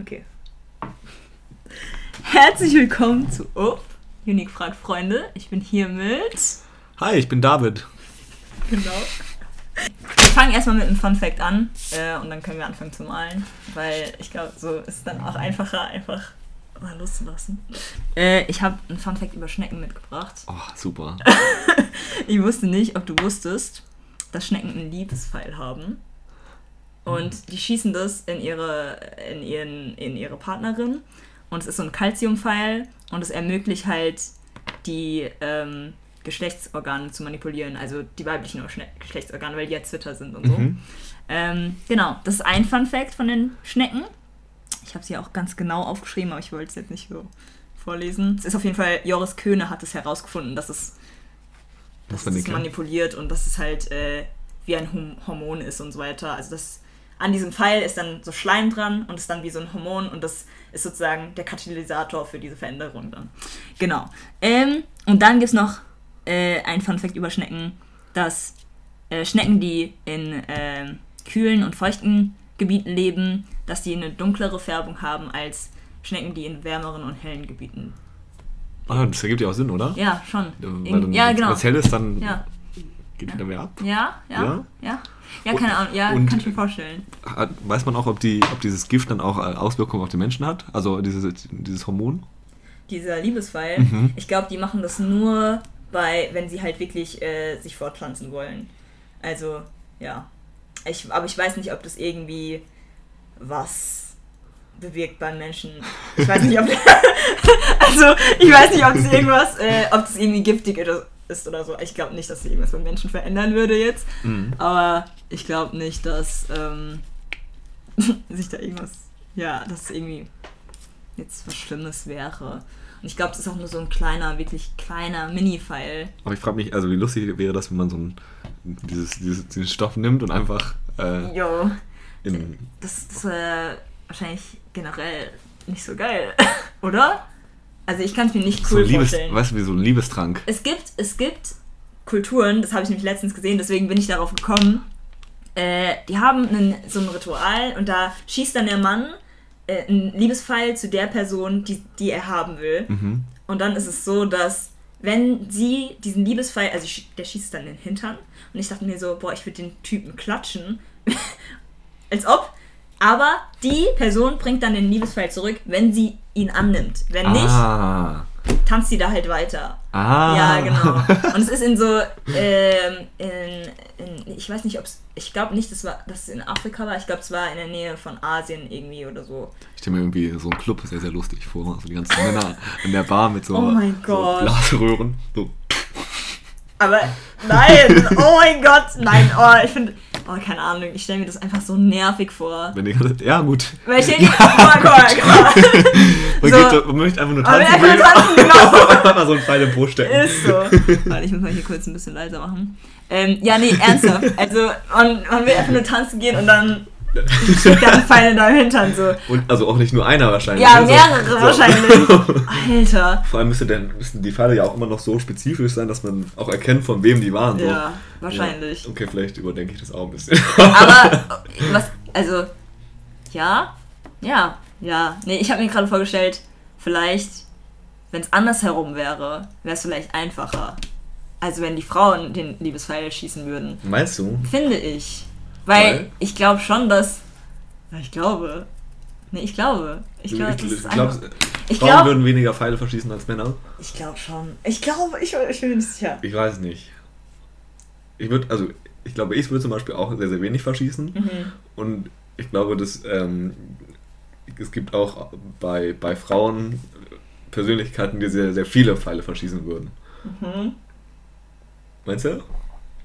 Okay. Herzlich willkommen zu UF, Unique fragt Freunde. Ich bin hier mit. Hi, ich bin David. Genau. Wir fangen erstmal mit einem Fun Fact an äh, und dann können wir anfangen zu malen, weil ich glaube, so ist es dann auch einfacher, einfach mal loszulassen. Äh, ich habe einen Fun Fact über Schnecken mitgebracht. Oh, super. ich wusste nicht, ob du wusstest, dass Schnecken einen Liebespfeil haben. Und die schießen das in ihre, in ihren, in ihre Partnerin. Und es ist so ein Calciumpfeil und es ermöglicht halt die ähm, Geschlechtsorgane zu manipulieren, also die weiblichen Geschlechtsorgane, weil die ja Zwitter sind und so. Mhm. Ähm, genau, das ist ein Fun Fact von den Schnecken. Ich habe sie auch ganz genau aufgeschrieben, aber ich wollte es jetzt nicht so vorlesen. Es ist auf jeden Fall, Joris Köhne hat es herausgefunden, dass es, dass es manipuliert und dass es halt äh, wie ein Hormon ist und so weiter. Also das an diesem Pfeil ist dann so Schleim dran und ist dann wie so ein Hormon und das ist sozusagen der Katalysator für diese Veränderung dann. Genau. Ähm, und dann gibt es noch äh, ein Funfact über Schnecken, dass äh, Schnecken, die in äh, kühlen und feuchten Gebieten leben, dass die eine dunklere Färbung haben als Schnecken, die in wärmeren und hellen Gebieten. Ah, das ergibt ja auch Sinn, oder? Ja, schon. Weil dann, ja, genau. Was hell ist, dann ja. geht ja. wieder mehr ab. Ja, ja, ja. ja. Ja, keine Ahnung. Ja, und kann ich mir vorstellen. Hat, weiß man auch, ob, die, ob dieses Gift dann auch Auswirkungen auf den Menschen hat? Also dieses, dieses Hormon? Dieser Liebesfall. Mhm. Ich glaube, die machen das nur bei, wenn sie halt wirklich äh, sich fortpflanzen wollen. Also, ja. Ich, aber ich weiß nicht, ob das irgendwie was bewirkt beim Menschen. Ich weiß nicht, ob also ich weiß nicht, ob das irgendwas, äh, ob das irgendwie giftig ist oder so. Ich glaube nicht, dass das irgendwas beim Menschen verändern würde jetzt. Mhm. Aber ich glaube nicht, dass ähm, sich da irgendwas, ja, dass irgendwie jetzt was Schlimmes wäre. Und ich glaube, es ist auch nur so ein kleiner, wirklich kleiner Mini-File. Aber ich frage mich, also wie lustig wäre das, wenn man so ein, dieses, dieses, diesen Stoff nimmt und einfach. Äh, jo. das das wäre wahrscheinlich generell nicht so geil, oder? Also ich kann es mir nicht cool so Liebes, vorstellen. Weißt du, wie so ein Liebestrank. Es gibt, es gibt Kulturen, das habe ich nämlich letztens gesehen, deswegen bin ich darauf gekommen. Äh, die haben einen, so ein Ritual und da schießt dann der Mann äh, ein Liebespfeil zu der Person, die, die er haben will. Mhm. Und dann ist es so, dass wenn sie diesen Liebespfeil, also der schießt dann in den Hintern und ich dachte mir so, boah, ich würde den Typen klatschen. Als ob. Aber die Person bringt dann den Liebespfeil zurück, wenn sie ihn annimmt. Wenn ah. nicht, tanzt sie da halt weiter. Ah. Ja, genau. Und es ist in so, ähm, in, in, ich weiß nicht, ob es, ich glaube nicht, dass, war, dass es in Afrika war, ich glaube, es war in der Nähe von Asien irgendwie oder so. Ich stelle mir irgendwie so einen Club sehr, sehr lustig vor. Also die ganzen Männer in der Bar mit so, oh mein Gott. so Blasröhren. So. Aber nein, oh mein Gott, nein, oh, ich finde, oh, keine Ahnung, ich stelle mir das einfach so nervig vor. Wenn ich, ja, gut. Weil ich denke, guck mal, guck mal, guck mal. Man, so, geht, man möchte einfach nur tanzen. Einfach nur tanzen, genau. so ein Pfeil im Po stecken. Ist so. Warte, ich muss mal hier kurz ein bisschen leiser machen. Ähm, ja, nee, ernsthaft. Also, man, man will einfach nur tanzen gehen und dann Ganz Pfeile da im Hintern so. Und also auch nicht nur einer wahrscheinlich. Ja, ne? mehrere so. wahrscheinlich. Alter. Vor allem müsste denn, müssten die Pfeile ja auch immer noch so spezifisch sein, dass man auch erkennt, von wem die waren. So. Ja, wahrscheinlich. Ja. Okay, vielleicht überdenke ich das auch ein bisschen. Aber was, also, ja, ja, ja. Nee, ich habe mir gerade vorgestellt, vielleicht, wenn es andersherum wäre, wäre es vielleicht einfacher. Also wenn die Frauen den Liebespfeil schießen würden. Meinst du? Finde ich. Weil, Weil? ich glaube schon, dass. Ich glaube. Nee, ich glaube. Ich, glaub, ich, ich glaube, ich Frauen glaub, würden weniger Pfeile verschießen als Männer. Ich glaube schon. Ich glaube, ich, ich bin nicht sicher. Ich weiß nicht. Ich würde, also, ich glaube, ich würde zum Beispiel auch sehr, sehr wenig verschießen. Mhm. Und ich glaube, dass ähm, es gibt auch bei, bei Frauen Persönlichkeiten, die sehr, sehr viele Pfeile verschießen würden. Mhm. Meinst du?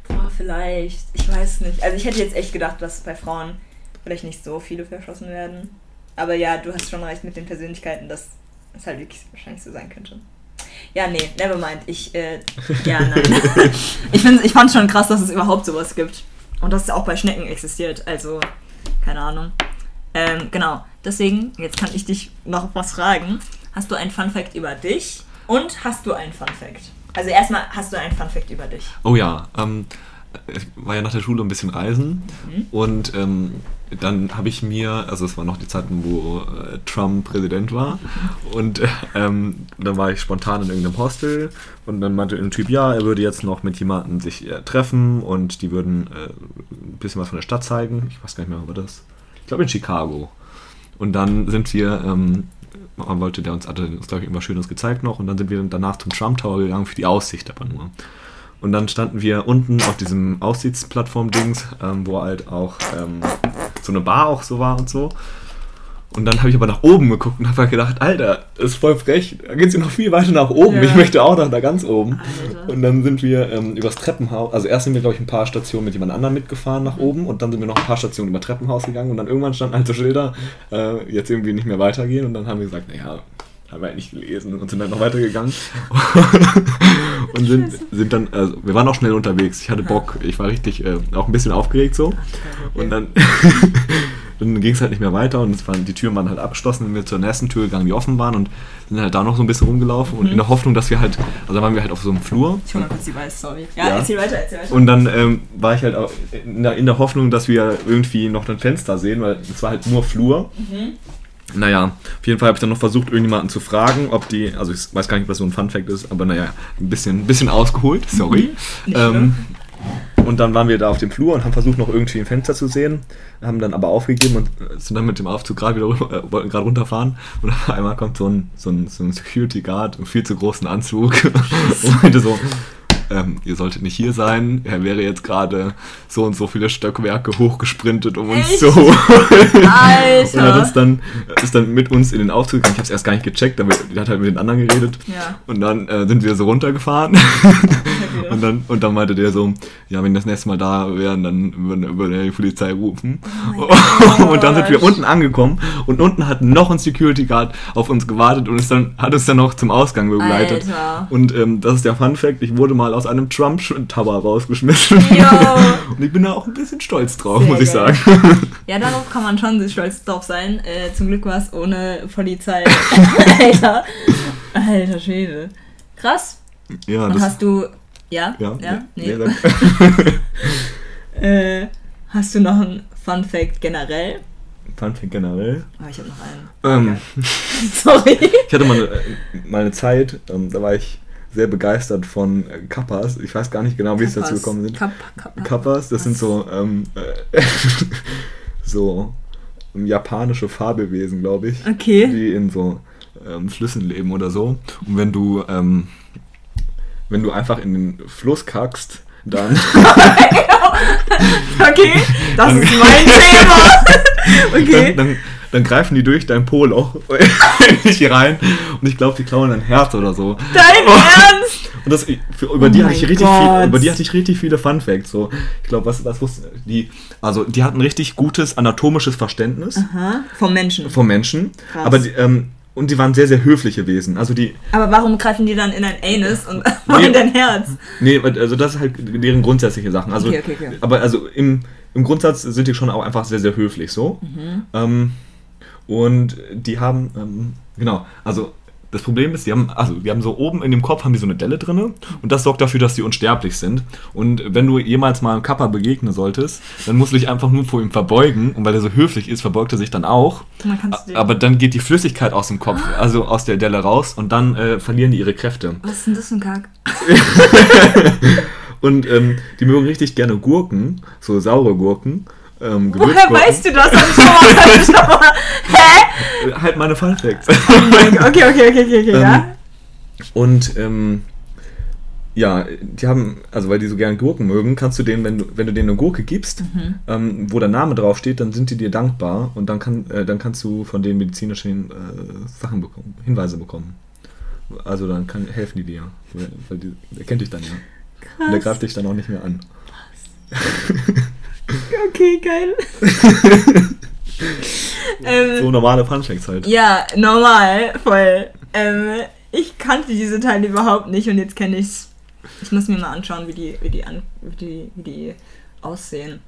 Boah, vielleicht. Ich weiß nicht. Also ich hätte jetzt echt gedacht, dass bei Frauen vielleicht nicht so viele verschossen werden. Aber ja, du hast schon recht mit den Persönlichkeiten, dass es halt wirklich wahrscheinlich so sein könnte. Ja, nee, never mind. Ich, äh, ja, nein. ich, ich fand schon krass, dass es überhaupt sowas gibt. Und dass es auch bei Schnecken existiert. Also, keine Ahnung. Ähm, genau. Deswegen, jetzt kann ich dich noch was fragen. Hast du ein Fun Fact über dich? Und hast du ein Fun Fact? Also erstmal hast du einen Fun Fact über dich. Oh ja, ähm, ich war ja nach der Schule ein bisschen reisen Mhm. und ähm, dann habe ich mir, also es war noch die Zeiten, wo äh, Trump Präsident war und äh, ähm, dann war ich spontan in irgendeinem Hostel und dann meinte ein Typ, ja, er würde jetzt noch mit jemandem sich äh, treffen und die würden äh, ein bisschen was von der Stadt zeigen. Ich weiß gar nicht mehr, wo war das? Ich glaube in Chicago. Und dann sind wir, ähm, man wollte, der uns hatte uns, glaube ich, irgendwas Schönes gezeigt noch und dann sind wir danach zum Trump Tower gegangen für die Aussicht aber nur. Und dann standen wir unten auf diesem Aussichtsplattform-Dings, ähm, wo halt auch ähm, so eine Bar auch so war und so. Und dann habe ich aber nach oben geguckt und habe halt gedacht, Alter, das ist voll frech, da geht es noch viel weiter nach oben. Ja. Ich möchte auch nach da ganz oben. Alter. Und dann sind wir ähm, übers Treppenhaus, also erst sind wir, glaube ich, ein paar Stationen mit jemand anderem mitgefahren nach oben und dann sind wir noch ein paar Stationen über Treppenhaus gegangen und dann irgendwann standen halt so Schilder, äh, jetzt irgendwie nicht mehr weitergehen und dann haben wir gesagt, naja, haben wir halt nicht gelesen und sind dann noch weitergegangen und sind, sind dann, also wir waren auch schnell unterwegs, ich hatte Bock, ich war richtig äh, auch ein bisschen aufgeregt so und dann, dann ging es halt nicht mehr weiter und es waren, die Türen waren halt abgeschlossen, sind wir zur nächsten Tür gegangen, die offen waren und sind halt da noch so ein bisschen rumgelaufen und in der Hoffnung, dass wir halt, also da waren wir halt auf so einem Flur Ich hol mal kurz die Weiß, sorry. Ja, Ja. erzähl weiter, erzähl weiter. und dann ähm, war ich halt auch in der, in der Hoffnung, dass wir irgendwie noch ein Fenster sehen, weil es war halt nur Flur. Naja, auf jeden Fall habe ich dann noch versucht, irgendjemanden zu fragen, ob die, also ich weiß gar nicht, was so ein Funfact ist, aber naja, ein bisschen, ein bisschen ausgeholt, sorry. Nicht ähm, und dann waren wir da auf dem Flur und haben versucht, noch irgendwie ein Fenster zu sehen, haben dann aber aufgegeben und äh, sind dann mit dem Aufzug gerade wieder äh, wollten gerade runterfahren. Und auf einmal kommt so ein, so ein, so ein Security Guard im viel zu großen Anzug und meinte so, ähm, ihr solltet nicht hier sein, er wäre jetzt gerade so und so viele Stockwerke hochgesprintet, um uns Echt? zu holen. Alter. Und hat uns dann, ist dann mit uns in den Aufzug gegangen. Ich habe es erst gar nicht gecheckt, aber die hat halt mit den anderen geredet. Ja. Und dann äh, sind wir so runtergefahren. und, dann, und dann meinte der so, ja, wenn das nächste Mal da wären, dann würde, würde er die Polizei rufen. Oh und dann sind wir unten angekommen und unten hat noch ein Security Guard auf uns gewartet und ist dann, hat uns dann noch zum Ausgang begleitet. Alter. Und ähm, das ist der Fun Fact, ich wurde mal aus einem Trump Tower rausgeschmissen. Jo. und ich bin da auch ein bisschen stolz drauf, Sehr muss ich geil. sagen. Ja, darauf kann man schon stolz drauf sein. Äh, zum Glück war es ohne Polizei. Alter. Alter Schwede. Krass. ja, Und hast du. Ja? Ja, Ja? Nee. nee, Äh, hast du noch einen Fun Fact generell? Funfact generell. Oh, ich habe noch einen. Ähm, Sorry. ich hatte mal eine, mal eine Zeit, ähm, da war ich sehr begeistert von äh, Kappas. Ich weiß gar nicht genau, wie es dazu gekommen sind. Kapp, Kapp, Kappas, das sind Was? so, ähm, äh, so ähm, japanische Fabelwesen, glaube ich, Okay. die in so ähm, Flüssen leben oder so. Und wenn du, ähm, wenn du einfach in den Fluss kackst, dann Okay, das ist mein Thema. Okay. dann, dann, dann greifen die durch dein Poloch nicht rein und ich glaube, die klauen dein Herz oder so. Dein Ernst? Und das, für, über, Oh die hatte ich richtig Gott. viel, über die hatte ich richtig viele Fun Facts. So. Ich glaube, was, was wussten die? Also, die hatten richtig gutes anatomisches Verständnis Aha, vom Menschen. vom Menschen. Krass. Aber die, ähm, und die waren sehr, sehr höfliche Wesen. Also die, Aber warum greifen die dann in dein Anus und Nee. in dein Herz? nee, also das ist halt deren grundsätzliche Sachen. Also, Okay, okay, okay. Aber also im, im Grundsatz sind die schon auch einfach sehr, sehr höflich so. Mhm. Ähm, und die haben, ähm, genau, also das Problem ist, die haben, also die haben so oben in dem Kopf haben die so eine Delle drinne und das sorgt dafür, dass sie unsterblich sind. Und wenn du jemals mal einem Kappa begegnen solltest, dann musst du dich einfach nur vor ihm verbeugen und weil er so höflich ist, verbeugt er sich dann auch. Dir- Aber dann geht die Flüssigkeit aus dem Kopf, also aus der Delle raus und dann äh, verlieren die ihre Kräfte. Was ist denn das für ein Kack? Und ähm, die mögen richtig gerne Gurken, so saure Gurken. Ähm, Woher weißt du das? Hä? Halt meine Fun Facts. Okay, okay, okay, okay, okay, Ähm, ja. Und ähm, ja, die haben, also weil die so gerne Gurken mögen, kannst du denen, wenn du, wenn du denen eine Gurke gibst, Mhm. ähm, wo der Name draufsteht, dann sind die dir dankbar und dann, kann, äh, dann kannst du von denen medizinische äh, Sachen bekommen, Hinweise bekommen. Also dann kann, helfen die dir. Weil, weil die, der kennt dich dann ja. Und der Krass. greift dich dann auch nicht mehr an. Okay, geil. ähm, So normale Facts halt. Ja, normal, voll. Ähm, ich kannte diese Teile überhaupt nicht und jetzt kenne ich's. Ich muss mir mal anschauen, wie die, wie die, an, wie die, wie die aussehen.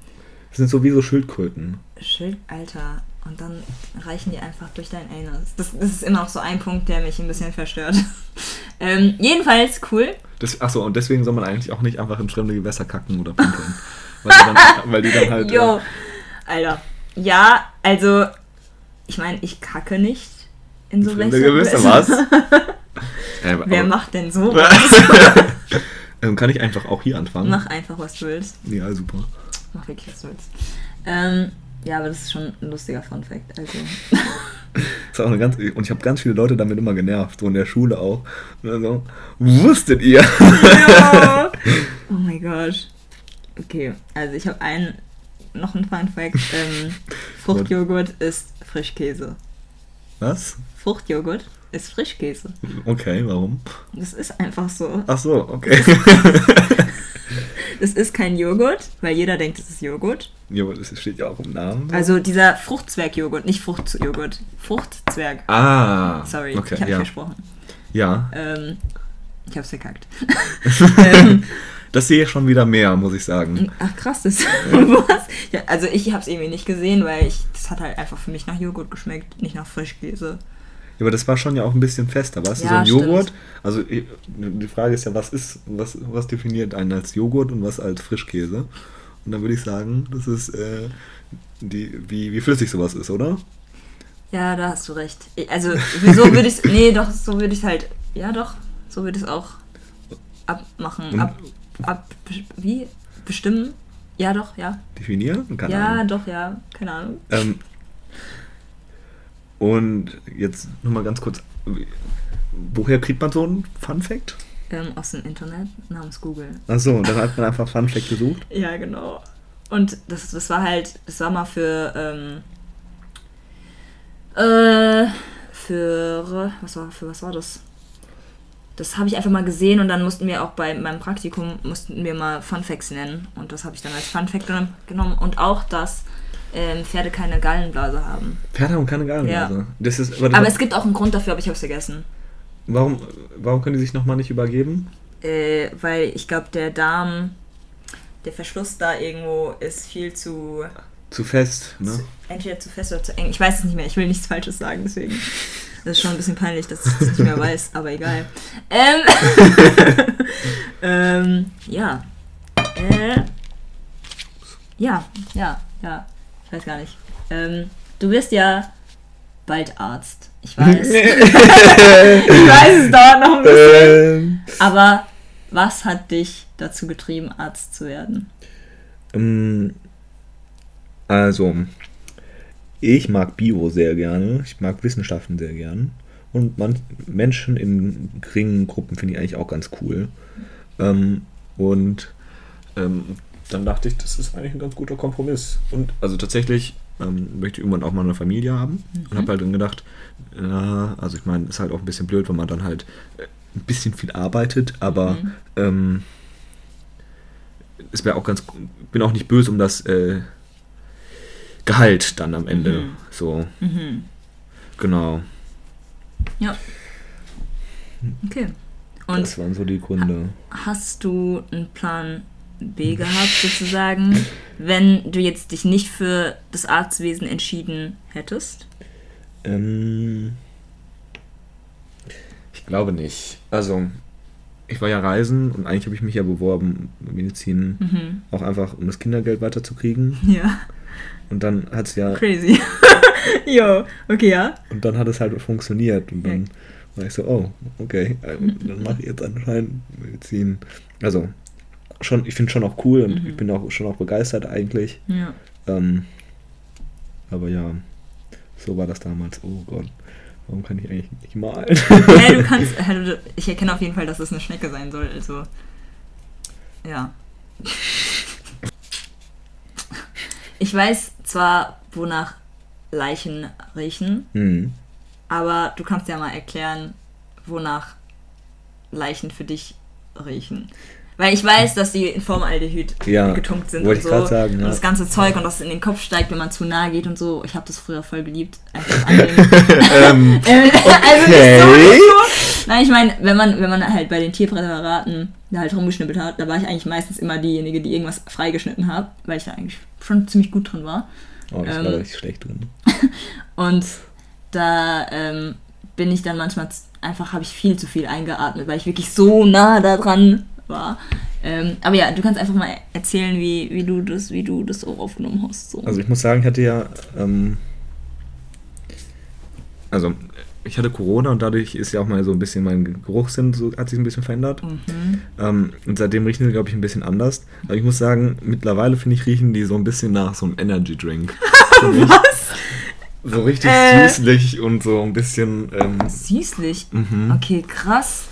Das sind sowieso Schildkröten. Schild, Alter. Und dann reichen die einfach durch dein Anus. Das, das ist immer noch so ein Punkt, der mich ein bisschen verstört. ähm, jedenfalls cool. Das, achso, und deswegen soll man eigentlich auch nicht einfach in fremde Gewässer kacken oder pinkeln. weil, die dann, weil die dann halt. Jo, Äh, Alter. Ja, also, ich meine, ich kacke nicht in so fremde Wässer. Gewässer, was? äh, Wer macht denn sowas? ähm, kann ich einfach auch hier anfangen? Mach einfach, was du willst. Ja, super. Mach wirklich, was du willst. Ähm, ja, aber das ist schon ein lustiger Fun-Fact. Also, ist auch eine ganz, und ich habe ganz viele Leute damit immer genervt, so in der Schule auch. Dann so, wusstet ihr? ja. Oh mein Gott. Okay, also ich habe einen, noch einen Fun-Fact. Ähm, Fruchtjoghurt ist Frischkäse. Was? Fruchtjoghurt ist Frischkäse. Okay, warum? Das ist einfach so. Ach so, okay. Es ist kein Joghurt, weil jeder denkt, es ist Joghurt. Ja, aber das steht ja auch im Namen. Also dieser Fruchtzwergjoghurt, nicht Fruchtjoghurt. Fruchtzwerg. ah, Sorry, okay, ich habe ja. versprochen. Ja, Ähm, ich hab's verkackt. ähm, das sehe ich schon wieder mehr, muss ich sagen. ach krass, das was? Ja, also ich hab's irgendwie nicht gesehen, weil ich das hat halt einfach für mich nach Joghurt geschmeckt, nicht nach Frischkäse. Ja, aber das war schon ja auch ein bisschen fester, weißt du? Ja, so ein stimmt. Joghurt. Also die Frage ist ja, was ist, was, was definiert einen als Joghurt und was als Frischkäse? Und dann würde ich sagen, das ist äh, die, wie, wie flüssig sowas ist, oder? Ja, da hast du recht. Also so würde ich nee, doch so würde ich halt ja doch, so würde ich es auch abmachen, Und- ab ab wie bestimmen? Ja, doch, ja. Definieren? Keine ja, Ahnung. doch, ja, keine Ahnung. Ähm, und jetzt nochmal ganz kurz, woher kriegt man so einen Fun Fact? Ähm, aus dem Internet namens Google. Achso, dann hat man einfach Fun Fact gesucht. Ja, genau. Und das, das war halt, das war mal für, ähm, äh, für, was war, für was war das? Das habe ich einfach mal gesehen und dann mussten wir auch bei meinem Praktikum, mussten wir mal Fun Facts nennen. Und das habe ich dann als Fun Fact genommen- genommen. Und auch, dass ähm, Pferde keine Gallenblase haben. Pferde haben keine Gallenblase. Ja. Das ist, aber das, Aber es gibt auch einen Grund dafür, aber ich habe es vergessen. Warum, warum können die sich nochmal nicht übergeben? Äh, weil ich glaube, der Darm, der Verschluss da irgendwo ist viel zu Zu fest, ne? Zu, entweder zu fest oder zu eng. Ich weiß es nicht mehr. Ich will nichts Falsches sagen, deswegen. Das ist schon ein bisschen peinlich, dass ich es nicht mehr weiß, aber egal. Ähm, ähm ja. Äh, ja, ja, ja. Ich weiß gar nicht. Ähm, du wirst ja bald Arzt. Ich weiß. ich weiß, es dauert noch ein bisschen. Ähm, Aber was hat dich dazu getrieben, Arzt zu werden? ähm, also, ich mag Bio sehr gerne. Ich mag Wissenschaften sehr gern. Und man, Menschen in geringen Gruppen finde ich eigentlich auch ganz cool. Ähm, und ähm, dann dachte ich, das ist eigentlich ein ganz guter Kompromiss. Und also tatsächlich ähm, möchte ich irgendwann auch mal eine Familie haben. Und habe halt dann gedacht, ja, also ich meine, ist halt auch ein bisschen blöd, wenn man dann halt äh, ein bisschen viel arbeitet, aber Mhm. ähm, es wäre auch ganz, bin auch nicht böse um das äh, Gehalt dann am Ende. Mhm. So, Mhm. genau. Ja. Okay. Und das waren so die Gründe. Hast du einen Plan B gehabt, sozusagen, wenn du jetzt dich nicht für das Arztwesen entschieden hättest? Ähm, ich glaube nicht. Also, ich war ja reisen und eigentlich habe ich mich ja beworben, Medizin, Mhm. auch einfach um das Kindergeld weiterzukriegen. Ja, Und dann hat es ja, crazy. Jo, okay, ja. und dann hat es halt funktioniert. Und dann Ja. war ich so, oh, okay, äh, dann mache ich jetzt anscheinend Medizin. Also, schon, ich finde schon auch cool und Mhm. ich bin auch schon auch begeistert eigentlich. Ja. Ähm, aber ja, so war das damals. Oh Gott, warum kann ich eigentlich nicht malen? Hey, du kannst, du- ich erkenne auf jeden Fall, dass es eine Schnecke sein soll, also. Ja. Ich weiß zwar, wonach Leichen riechen, hm. aber du kannst ja mal erklären, wonach Leichen für dich riechen. Weil ich weiß, dass die in Formaldehyd Ja, getunkt sind und ich so. sagen, Und ja. das ganze Zeug und das in den Kopf steigt, wenn man zu nahe geht und so. Ich habe das früher voll geliebt. Ähm, Äh, also Okay. nicht so, nicht so. Nein, ich meine, wenn man, wenn man halt bei den Tierpräparaten da halt rumgeschnippelt hat, da war ich eigentlich meistens immer diejenige, die irgendwas freigeschnitten hat, weil ich da eigentlich schon ziemlich gut drin war. oh, ich Ähm, war richtig schlecht drin. Und da, ähm, bin ich dann manchmal einfach, habe ich viel zu viel eingeatmet, weil ich wirklich so nah da dran war. Ähm, aber ja, du kannst einfach mal erzählen, wie, wie, du, das, wie du das auch aufgenommen hast. So. Also ich muss sagen, ich hatte ja, ähm, also ich hatte Corona und dadurch ist ja auch mal so ein bisschen mein Geruchssinn so, hat sich ein bisschen verändert. mhm. Ähm, und seitdem riechen die, glaube ich, ein bisschen anders. Aber ich muss sagen, mittlerweile finde ich, riechen die so ein bisschen nach so einem Energy Drink. Was? So richtig Äh. süßlich und so ein bisschen. Ähm, Süßlich. mhm. Okay, krass.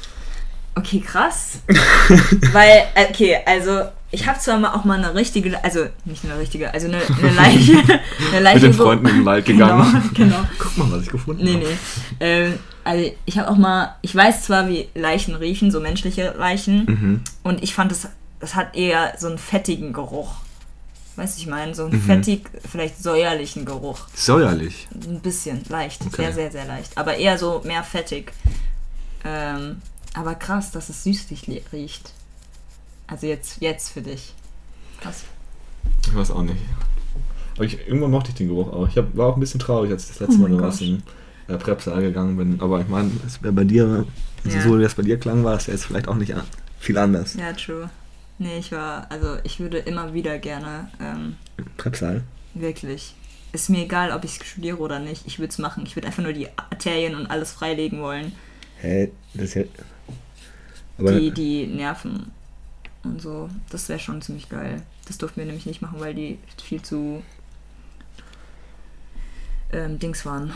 Okay, krass. Weil, äh, okay, also ich habe zwar mal auch mal eine richtige, also nicht eine richtige, also eine, eine Leiche. Eine Leiche Mit den Freunden in den Wald gegangen. Genau, genau. Guck mal, was ich gefunden Nee, habe. nee. Ähm, also ich habe auch mal, ich weiß zwar, wie Leichen riechen, so menschliche Leichen, Mhm. und ich fand, das, das hat eher so einen fettigen Geruch. Weißt du, ich meine, so einen Mhm. fettig, vielleicht säuerlichen Geruch. Säuerlich. Ein bisschen, leicht. Okay. Sehr, sehr, sehr leicht. Aber eher so mehr fettig. Ähm, aber krass, dass es süßlich li- riecht. Also jetzt, jetzt für dich. Krass. Ich weiß auch nicht. Aber ich, irgendwann mochte ich den Geruch auch. Ich hab, war auch ein bisschen traurig, als ich das letzte Oh Mal Gott. dem äh, Präpsaal gegangen bin. Aber ich meine, es wäre bei dir, also Ja. so wie das bei dir klang, war es ja jetzt vielleicht auch nicht viel anders. Ja, true. Nee, ich war, also ich würde immer wieder gerne, ähm, Präpsaal? wirklich. Ist mir egal, ob ich studiere oder nicht. Ich würde es machen. Ich würde einfach nur die Arterien und alles freilegen wollen. Hä? Das ist ja. Aber die, die Nerven und so. Das wäre schon ziemlich geil. Das durften wir nämlich nicht machen, weil die viel zu ähm, Dings waren.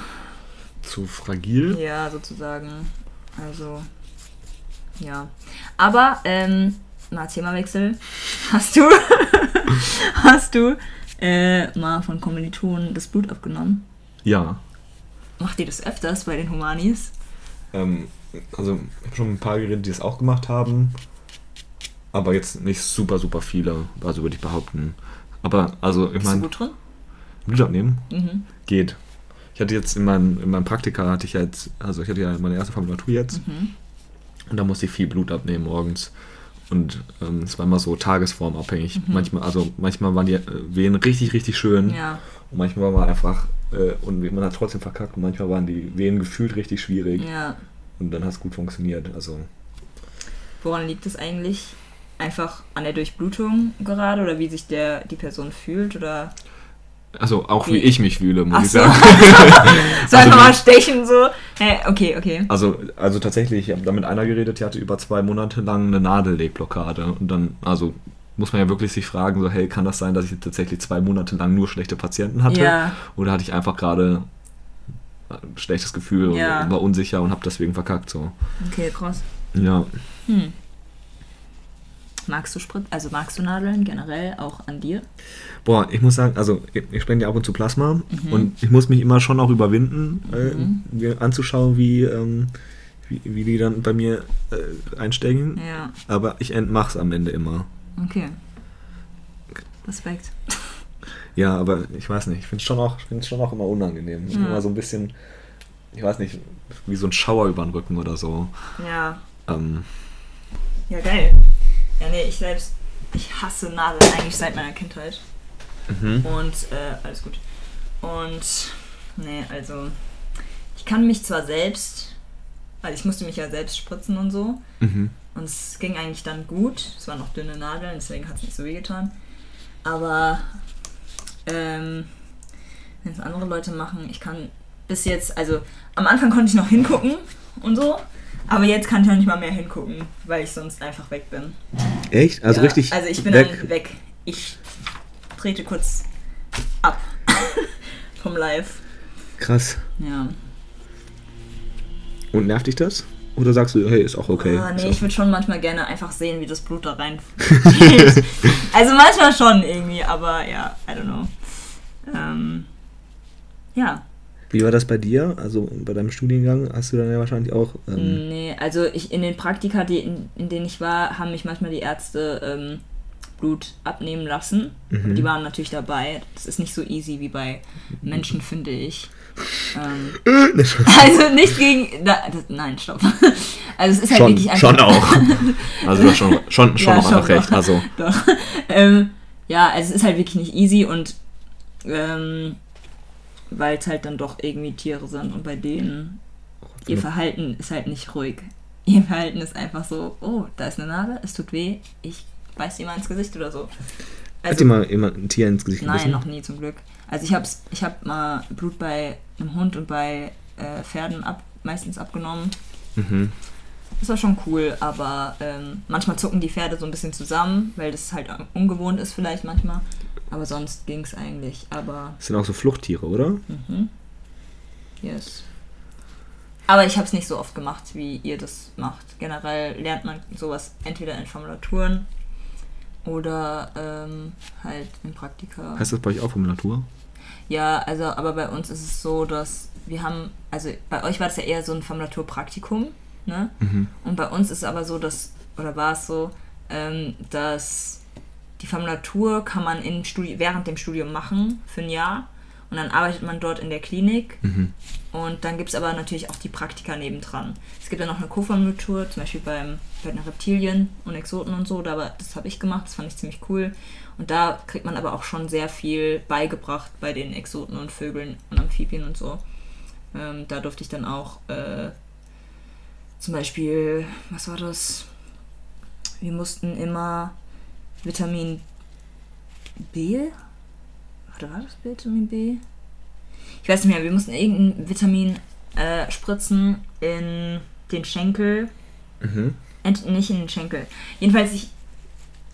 zu fragil? Ja, sozusagen. Also, ja. Aber, ähm, mal Themawechsel. Hast du, hast du äh, mal von Kommilitonen das Blut abgenommen? Ja. Macht ihr das öfters bei den Humanis? Ähm, also, ich habe schon ein paar geredet, die es auch gemacht haben. Aber jetzt nicht super, super viele, also würde ich behaupten. Aber, also, ich Bist du meine, gut drin? Blut abnehmen Mhm. geht. Ich hatte jetzt in meinem, in meinem Praktika, hatte ich jetzt, also ich hatte ja meine erste Formulatur jetzt. Mhm. Und da musste ich viel Blut abnehmen morgens. Und ähm, es war immer so tagesformabhängig. Mhm. Manchmal, also manchmal waren die äh, Wehen richtig, richtig schön. Ja. Und manchmal war man einfach, äh, und man hat trotzdem verkackt. Und manchmal waren die Wehen gefühlt richtig schwierig. Ja. Und dann hat es gut funktioniert. Also Woran liegt es eigentlich? Einfach an der Durchblutung gerade oder wie sich der, die Person fühlt oder Also auch wie, Wie? ich mich fühle, muss Ach ich so. sagen. so Also einfach mal wie- stechen so? Hä, okay, okay. Also, also tatsächlich, ich habe da mit einer geredet, die hatte über zwei Monate lang eine Nadellegblockade. Und dann, also muss man ja wirklich sich fragen, so, hey, kann das sein, dass ich tatsächlich zwei Monate lang nur schlechte Patienten hatte? Ja. Oder hatte ich einfach gerade schlechtes Gefühl Ja. und war unsicher und habe deswegen verkackt so. Okay, krass. Ja. Hm. Magst du Sprit, also magst du Nadeln generell auch an dir? Boah, ich muss sagen, also ich, ich spende ja ab und zu Plasma Mhm. und ich muss mich immer schon auch überwinden, äh, Mhm. mir anzuschauen, wie, ähm, wie, wie die dann bei mir äh, einstecken. Ja, Aber ich mach's am Ende immer. okay. Respekt. Ja, aber ich weiß nicht, ich finde es schon, auch- ich schon auch immer unangenehm. Ja. Immer so ein bisschen, ich weiß nicht, wie so ein Schauer über den Rücken oder so. Ja. Ähm, Ja, geil. Ja, nee, ich selbst, ich hasse Nadeln eigentlich seit meiner Kindheit. mhm. Und, äh, alles gut. Und, nee, also, ich kann mich zwar selbst, also ich musste mich ja selbst spritzen und so. Mhm. Und es ging eigentlich dann gut. Es waren noch dünne Nadeln, deswegen hat es nicht so weh getan. Aber ähm, wenn es andere Leute machen, ich kann bis jetzt, also am Anfang konnte ich noch hingucken und so, aber jetzt kann ich auch nicht mal mehr hingucken, weil ich sonst einfach weg bin. Echt? Also Ja, richtig Also ich bin weg. dann weg. Ich trete kurz ab vom Live. Krass. Ja. Und nervt dich das? Oder sagst du, hey, ist auch okay? Ah, nee, so. ich würde schon manchmal gerne einfach sehen, wie das Blut da rein Also manchmal schon irgendwie, aber ja, I don't know. Ähm, ja, Wie war das bei dir? Also bei deinem Studiengang hast du dann ja wahrscheinlich auch. Ähm, nee, also ich in den Praktika, die, in, in denen ich war, haben mich manchmal die Ärzte ähm, Blut abnehmen lassen. Mhm. Die waren natürlich dabei. Das ist nicht so easy wie bei Menschen, finde ich. Ähm, also nicht gegen. Da, das, nein, stopp. Also es ist halt schon, wirklich einfach. schon auch. Also hast schon, schon, schon Ja, noch einfach recht. doch. Also, Doch. Ähm, ja, also es ist halt wirklich nicht easy und ähm, weil es halt dann doch irgendwie Tiere sind und bei denen Ihr Verhalten ist halt nicht ruhig. Ihr Verhalten ist einfach so, oh, da ist eine Narbe, es tut weh, ich beiß dir mal ins Gesicht oder so. Also, Hat dir mal jemand ein Tier ins Gesicht Nein, gebissen? noch nie zum Glück. Also ich hab's, ich hab mal Blut bei einem Hund und bei äh, Pferden ab, meistens abgenommen. Mhm. Das war schon cool, aber ähm, manchmal zucken die Pferde so ein bisschen zusammen, weil das halt ungewohnt ist vielleicht manchmal. Aber sonst ging es eigentlich. Aber das sind auch so Fluchttiere, oder? Mhm. Yes. Aber ich habe es nicht so oft gemacht, wie ihr das macht. Generell lernt man sowas entweder in Formulaturen oder ähm, halt in Praktika. Heißt das bei euch auch Formulatur? Ja, also, aber bei uns ist es so, dass wir haben, also bei euch war das ja eher so ein Formulaturpraktikum, ne? Mhm. Und bei uns ist es aber so, dass, oder war es so, ähm, dass die Formulatur kann man in Studi während dem Studium machen für ein Jahr und dann arbeitet man dort in der Klinik. Mhm. Und dann gibt es aber natürlich auch die Praktika nebendran. Es gibt ja noch eine Co-Formulatur, zum Beispiel beim, bei den Reptilien und Exoten und so. Da, das habe ich gemacht, das fand ich ziemlich cool. Und da kriegt man aber auch schon sehr viel beigebracht bei den Exoten und Vögeln und Amphibien und so. Ähm, da durfte ich dann auch äh, zum Beispiel, was war das? Wir mussten immer Vitamin B oder war das Vitamin B? Ich weiß nicht mehr, wir mussten irgendein Vitamin äh, spritzen in den Schenkel. Mhm. Ent, nicht in den Schenkel. Jedenfalls ich,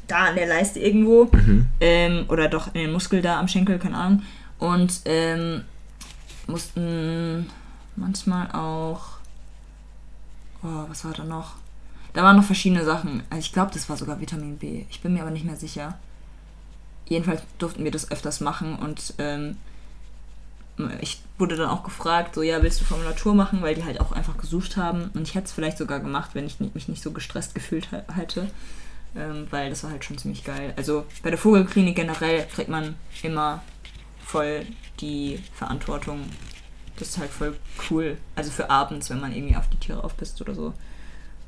da an der Leiste irgendwo. Mhm. Ähm, oder doch in den Muskel da am Schenkel, keine Ahnung. Und ähm, mussten manchmal auch. Oh, was war da noch? Da waren noch verschiedene Sachen. Also ich glaube, das war sogar Vitamin B. Ich bin mir aber nicht mehr sicher jedenfalls durften wir das öfters machen und ähm, ich wurde dann auch gefragt, so ja, willst du Formulatur machen, weil die halt auch einfach gesucht haben und ich hätte es vielleicht sogar gemacht, wenn ich mich nicht so gestresst gefühlt hätte, ähm, weil das war halt schon ziemlich geil. Also bei der Vogelklinik generell kriegt man immer voll die Verantwortung. Das ist halt voll cool. Also für abends, wenn man irgendwie auf die Tiere aufpasst oder so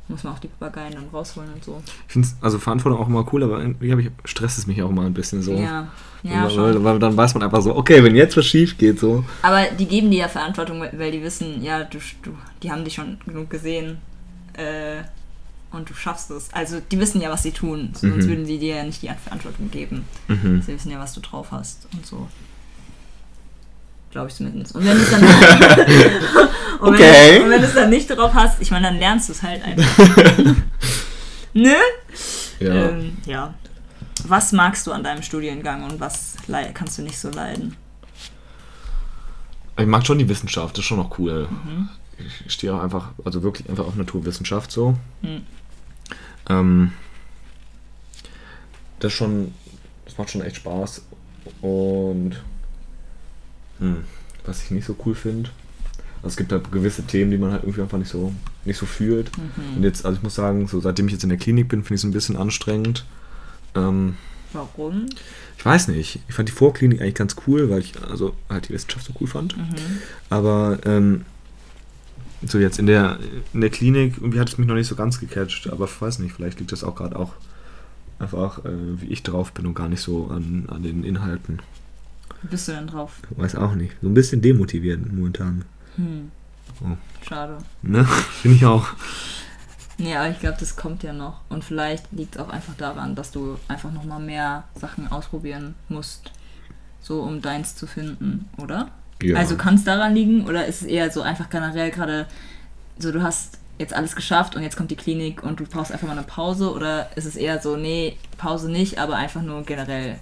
muss man auch die Papageien dann rausholen und so. Ich finde also Verantwortung auch immer cool, aber irgendwie ich, stresst es mich auch immer ein bisschen so. Ja, ja weil, schon. Weil, dann weiß man einfach so, okay, wenn jetzt was schief geht, so. Aber die geben dir ja Verantwortung, weil die wissen, ja, du, du die haben dich schon genug gesehen äh, und du schaffst es. Also die wissen ja, was sie tun, sonst mhm. würden sie dir ja nicht die Verantwortung geben. Mhm. Sie wissen ja, was du drauf hast und so. Glaube ich zumindest. Und wenn du es dann, und okay. wenn, und wenn du es dann nicht drauf hast, ich meine, dann lernst du es halt einfach. ne? Ja. Ähm, ja. Was magst du an deinem Studiengang und was kannst du nicht so leiden? Ich mag schon die Wissenschaft, das ist schon noch cool. Mhm. Ich stehe auch einfach, also wirklich einfach auf Naturwissenschaft so. Mhm. Ähm, das schon, das macht schon echt Spaß. Und hm, was ich nicht so cool finde. Also es gibt halt gewisse Themen, die man halt irgendwie einfach nicht so, nicht so fühlt. Mhm. Und jetzt, also ich muss sagen, so seitdem ich jetzt in der Klinik bin, finde ich es ein bisschen anstrengend. Ähm, Warum? Ich weiß nicht. Ich fand die Vorklinik eigentlich ganz cool, weil ich also halt die Wissenschaft so cool fand. Mhm. Aber ähm, so jetzt in der, in der Klinik, irgendwie hat es mich noch nicht so ganz gecatcht. Aber ich weiß nicht, vielleicht liegt das auch gerade auch einfach, äh, wie ich drauf bin und gar nicht so an, an den Inhalten. Wie bist du denn drauf? Weiß auch nicht. So ein bisschen demotiviert momentan. Hm. Oh. Schade. Ne? Finde ich auch. Nee, aber ich glaube, das kommt ja noch. Und vielleicht liegt es auch einfach daran, dass du einfach nochmal mehr Sachen ausprobieren musst, so um deins zu finden, oder? Ja. Also kann es daran liegen oder ist es eher so einfach generell gerade so, du hast jetzt alles geschafft und jetzt kommt die Klinik und du brauchst einfach mal eine Pause oder ist es eher so, nee, Pause nicht, aber einfach nur generell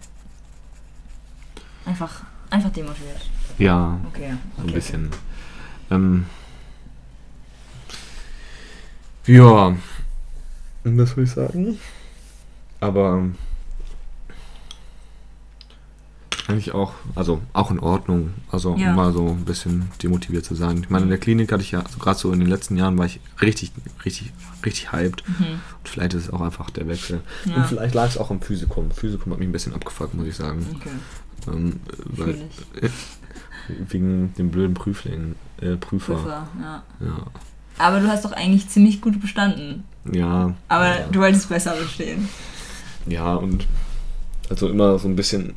Einfach, einfach demotiviert. Ja, okay, so ein bisschen. Ähm, ja, das würde ich sagen. Aber eigentlich auch, also auch in Ordnung. Also ja. mal so ein bisschen demotiviert zu sein. Ich meine, in der Klinik hatte ich ja, also gerade so in den letzten Jahren war ich richtig, richtig, richtig hyped. Mhm. Und vielleicht ist es auch einfach der Wechsel. Ja. Und vielleicht lag es auch am Physikum. Physikum hat mich ein bisschen abgefuckt, muss ich sagen. Okay. Ähm, weil, wegen dem blöden Prüfling, äh, Prüfer. Prüfer ja. ja. Aber du hast doch eigentlich ziemlich gut bestanden. Ja. Aber ja. du wolltest besser bestehen. Ja, und also immer so ein bisschen,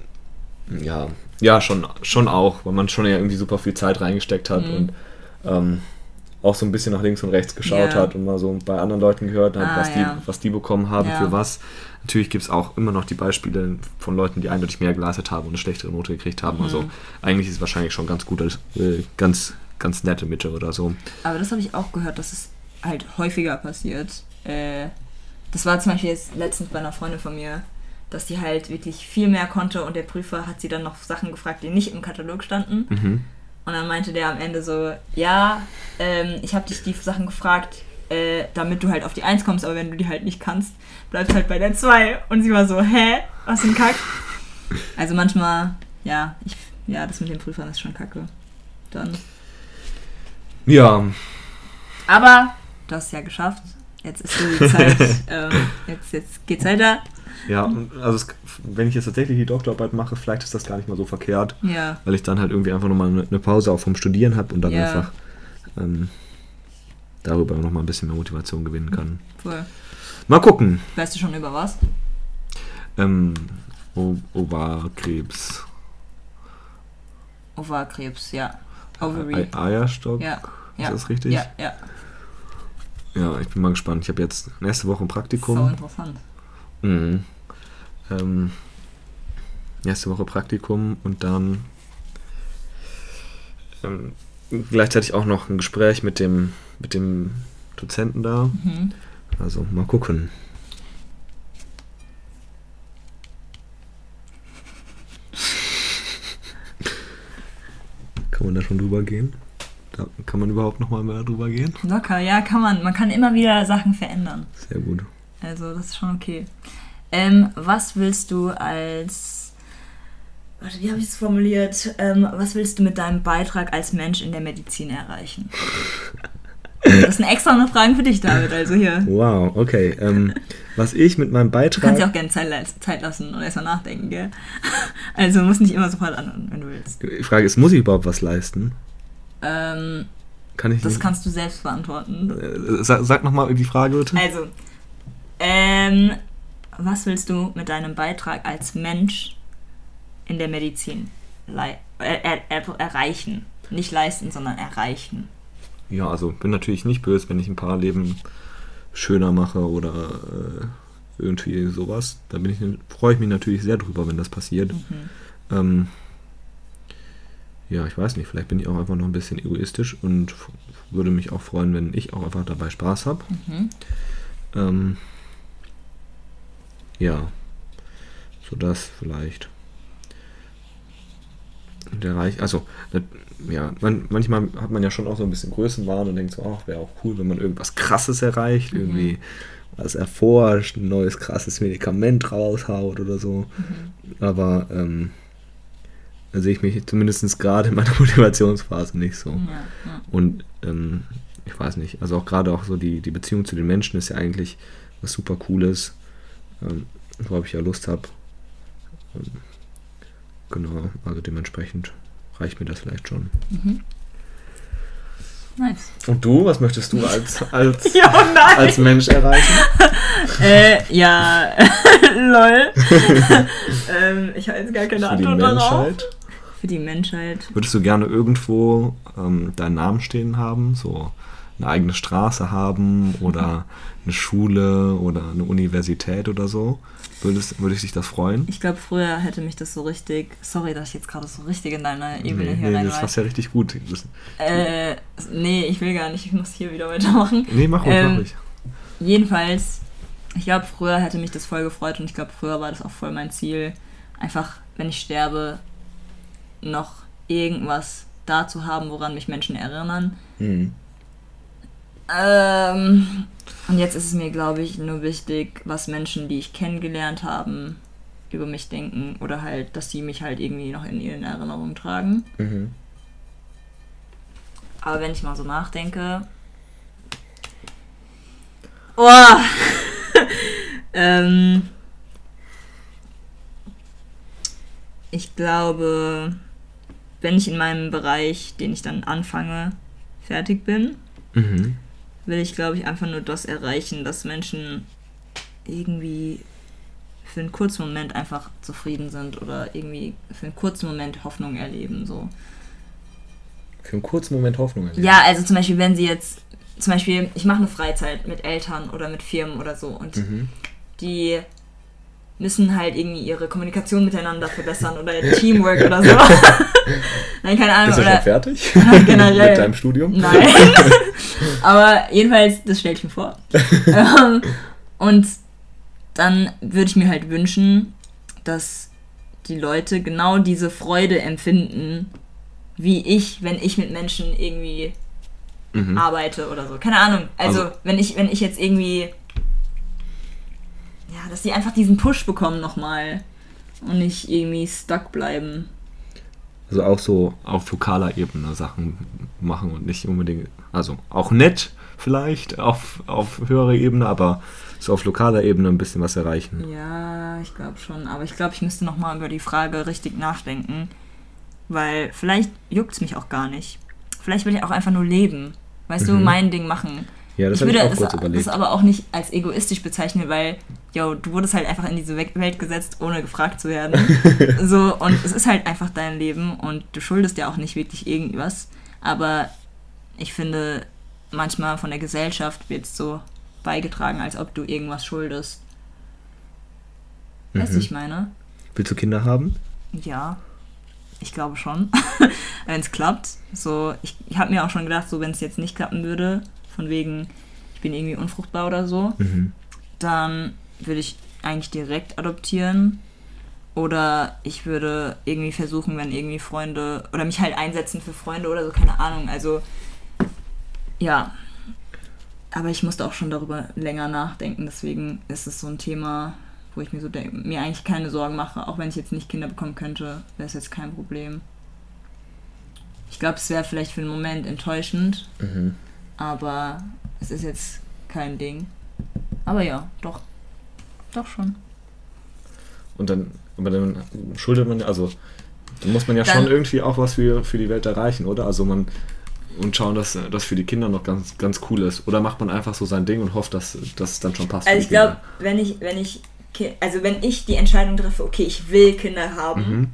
ja, ja, schon, schon auch, weil man schon ja irgendwie super viel Zeit reingesteckt hat mhm. und ähm, auch so ein bisschen nach links und rechts geschaut Ja. hat und mal so bei anderen Leuten gehört hat, Ah, was, die, ja. was die bekommen haben, Ja. für was. Natürlich gibt es auch immer noch die Beispiele von Leuten, die eindeutig mehr geleistet haben und eine schlechtere Note gekriegt haben. Also Mhm. eigentlich ist es wahrscheinlich schon ganz gut, als, äh, ganz, ganz nette Mitte oder so. Aber das habe ich auch gehört, dass es halt häufiger passiert. Äh, das war zum Beispiel jetzt letztens bei einer Freundin von mir, dass die halt wirklich viel mehr konnte und der Prüfer hat sie dann noch Sachen gefragt, die nicht im Katalog standen. Mhm. Und dann meinte der am Ende so, ja, ähm, ich habe dich die Sachen gefragt, äh, damit du halt auf die 1 kommst, aber wenn du die halt nicht kannst, bleibst halt bei der 2. Und sie war so, hä? Was ein Kack? Also manchmal, ja, ich, ja, das mit den Prüfern ist schon kacke. Dann. Ja, Aber du hast es ja geschafft. Jetzt ist so die Zeit, ähm, jetzt, jetzt geht's weiter. Ja, also es, wenn ich jetzt tatsächlich die Doktorarbeit mache, vielleicht ist das gar nicht mal so verkehrt, Ja, weil ich dann halt irgendwie einfach nochmal eine, eine Pause auch vom Studieren habe und dann Ja. einfach ähm, darüber nochmal ein bisschen mehr Motivation gewinnen kann. voll. Mal gucken. Weißt du schon über was? Ähm, o Ovarkrebs. Ovarkrebs, ja. Ovary. Ei- Eierstock. Ja, Ist ja. das richtig? Ja, ja. Ja, ich bin mal gespannt. Ich habe jetzt nächste Woche ein So Praktikum. interessant. Mhm. Ähm, nächste Woche Praktikum und dann ähm, gleichzeitig auch noch ein Gespräch mit dem, mit dem Dozenten da. Mhm. Also mal gucken. Kann man da schon drüber gehen? Da kann man überhaupt noch mal mehr drüber gehen? Locker, ja, kann man. Man kann immer wieder Sachen verändern. Sehr gut. Also, das ist schon okay. Ähm, was willst du als. Warte, wie habe ich es formuliert? Ähm, was willst du mit deinem Beitrag als Mensch in der Medizin erreichen? Das sind extra noch Fragen für dich, David. Also hier. Wow, okay. Ähm, was ich mit meinem Du kannst Beitrag. dir auch gerne Zeit, lassen und erstmal nachdenken, gell? Also musst nicht immer sofort an, wenn du willst. Die Frage ist, muss ich überhaupt was leisten? Ähm, Kann ich das nicht. kannst du selbst beantworten. Äh, Sag, sag nochmal die Frage bitte. Also, ähm, was willst du mit deinem Beitrag als Mensch in der Medizin äh, er, er, erreichen? Nicht leisten, sondern erreichen. Ja, also bin natürlich nicht böse, wenn ich ein paar Leben schöner mache oder äh, irgendwie sowas. Da bin ich, freue ich mich natürlich sehr drüber, wenn das passiert. Mhm. Ähm, ja, ich weiß nicht, vielleicht bin ich auch einfach noch ein bisschen egoistisch und würde mich auch freuen, wenn ich auch einfach dabei Spaß habe. Mhm. Ähm, ja, so das vielleicht. Der Reich, also, ja, man, manchmal hat man ja schon auch so ein bisschen Größenwahn und denkt so, ach, wäre auch cool, wenn man irgendwas Krasses erreicht, Mhm. irgendwie was erforscht, ein neues krasses Medikament raushaut oder so. Mhm. Aber ähm, da sehe ich mich zumindest gerade in meiner Motivationsphase nicht so. Ja, ja. Und ähm, ich weiß nicht, also auch gerade auch so die, die Beziehung zu den Menschen ist ja eigentlich was super Cooles, ähm, worauf ich ja Lust habe. Ähm, genau, also dementsprechend reicht mir das vielleicht schon. Mhm. Nice. Und du, was möchtest du als, als, nein! als Mensch erreichen? Äh, ja, lol. ähm, ich habe jetzt gar keine Für die Antwort darauf. Für die Menschheit. Würdest du gerne irgendwo ähm, deinen Namen stehen haben? So eine eigene Straße haben oder eine Schule oder eine Universität oder so? Würdest, würde dich das freuen? Ich glaube, früher hätte mich das so richtig. Sorry, dass ich jetzt gerade so richtig in deiner Ebene nee, hier nee, rein das war. passt ja richtig gut. Das, Äh, nee, ich will gar nicht. Ich muss hier wieder weitermachen. nee, mach ruhig, Ähm, mach ruhig. Jedenfalls, ich glaube, früher hätte mich das voll gefreut und ich glaube, früher war das auch voll mein Ziel. Einfach, wenn ich sterbe, noch irgendwas da zu haben, woran mich Menschen erinnern. Hm. Ähm, und jetzt ist es mir, glaube ich, nur wichtig, was Menschen, die ich kennengelernt haben, über mich denken oder halt, dass sie mich halt irgendwie noch in ihren Erinnerungen tragen. Mhm. Aber wenn ich mal so nachdenke. Oh! ähm, ich glaube, wenn ich in meinem Bereich, den ich dann anfange, fertig bin, Mhm. Will ich, glaube ich, einfach nur das erreichen, dass Menschen irgendwie für einen kurzen Moment einfach zufrieden sind oder irgendwie für einen kurzen Moment Hoffnung erleben. So. für einen kurzen Moment Hoffnung erleben. Ja, also zum Beispiel, wenn sie jetzt, zum Beispiel, ich mache eine Freizeit mit Eltern oder mit Firmen oder so und mhm. die müssen halt irgendwie ihre Kommunikation miteinander verbessern oder Teamwork oder so. Nein, keine Ahnung. Bist du schon fertig? Generell. Mit deinem Studium? Nein. Aber jedenfalls, das stelle ich mir vor. Ähm, und dann würde ich mir halt wünschen, dass die Leute genau diese Freude empfinden, wie ich, wenn ich mit Menschen irgendwie mhm. arbeite oder so. Keine Ahnung. Also, also, wenn ich, wenn ich jetzt irgendwie ja, dass die einfach diesen Push bekommen nochmal und nicht irgendwie stuck bleiben. Also auch so auf lokaler Ebene Sachen machen und nicht unbedingt, also auch nett vielleicht auf, auf höherer Ebene, aber so auf lokaler Ebene ein bisschen was erreichen. Ja, ich glaube schon, aber ich glaube, ich müsste nochmal über die Frage richtig nachdenken, weil vielleicht juckt es mich auch gar nicht. Vielleicht will ich auch einfach nur leben, weißt mhm. du, mein Ding machen. Ja, das ich würde ich auch kurz das, überlegt. das aber auch nicht als egoistisch bezeichnen, weil, yo, du wurdest halt einfach in diese Welt gesetzt, ohne gefragt zu werden. so, und es ist halt einfach dein Leben und du schuldest ja auch nicht wirklich irgendwas. Aber ich finde, manchmal von der Gesellschaft wird es so beigetragen, als ob du irgendwas schuldest. Weißt du, mhm. ich meine? Willst du Kinder haben? Ja, ich glaube schon. wenn es klappt. So, ich, ich habe mir auch schon gedacht, so wenn es jetzt nicht klappen würde, von wegen, ich bin irgendwie unfruchtbar oder so, mhm. dann würde ich eigentlich direkt adoptieren. Oder ich würde irgendwie versuchen, wenn irgendwie Freunde oder mich halt einsetzen für Freunde oder so, keine Ahnung. Also, ja. Aber ich musste auch schon darüber länger nachdenken, deswegen ist es so ein Thema, wo ich mir so mir eigentlich keine Sorgen mache. Auch wenn ich jetzt nicht Kinder bekommen könnte, wäre es jetzt kein Problem. Ich glaube, es wäre vielleicht für einen Moment enttäuschend, mhm aber es ist jetzt kein Ding. Aber ja, doch. Doch schon. Und dann, aber dann schuldet man, also dann muss man ja dann, schon irgendwie auch was für, für die Welt erreichen, oder? Also man und schauen, dass das für die Kinder noch ganz, ganz cool ist. Oder macht man einfach so sein Ding und hofft, dass das dann schon passt. Also ich glaube, wenn ich, wenn ich, also wenn ich die Entscheidung treffe, okay, ich will Kinder haben, mhm.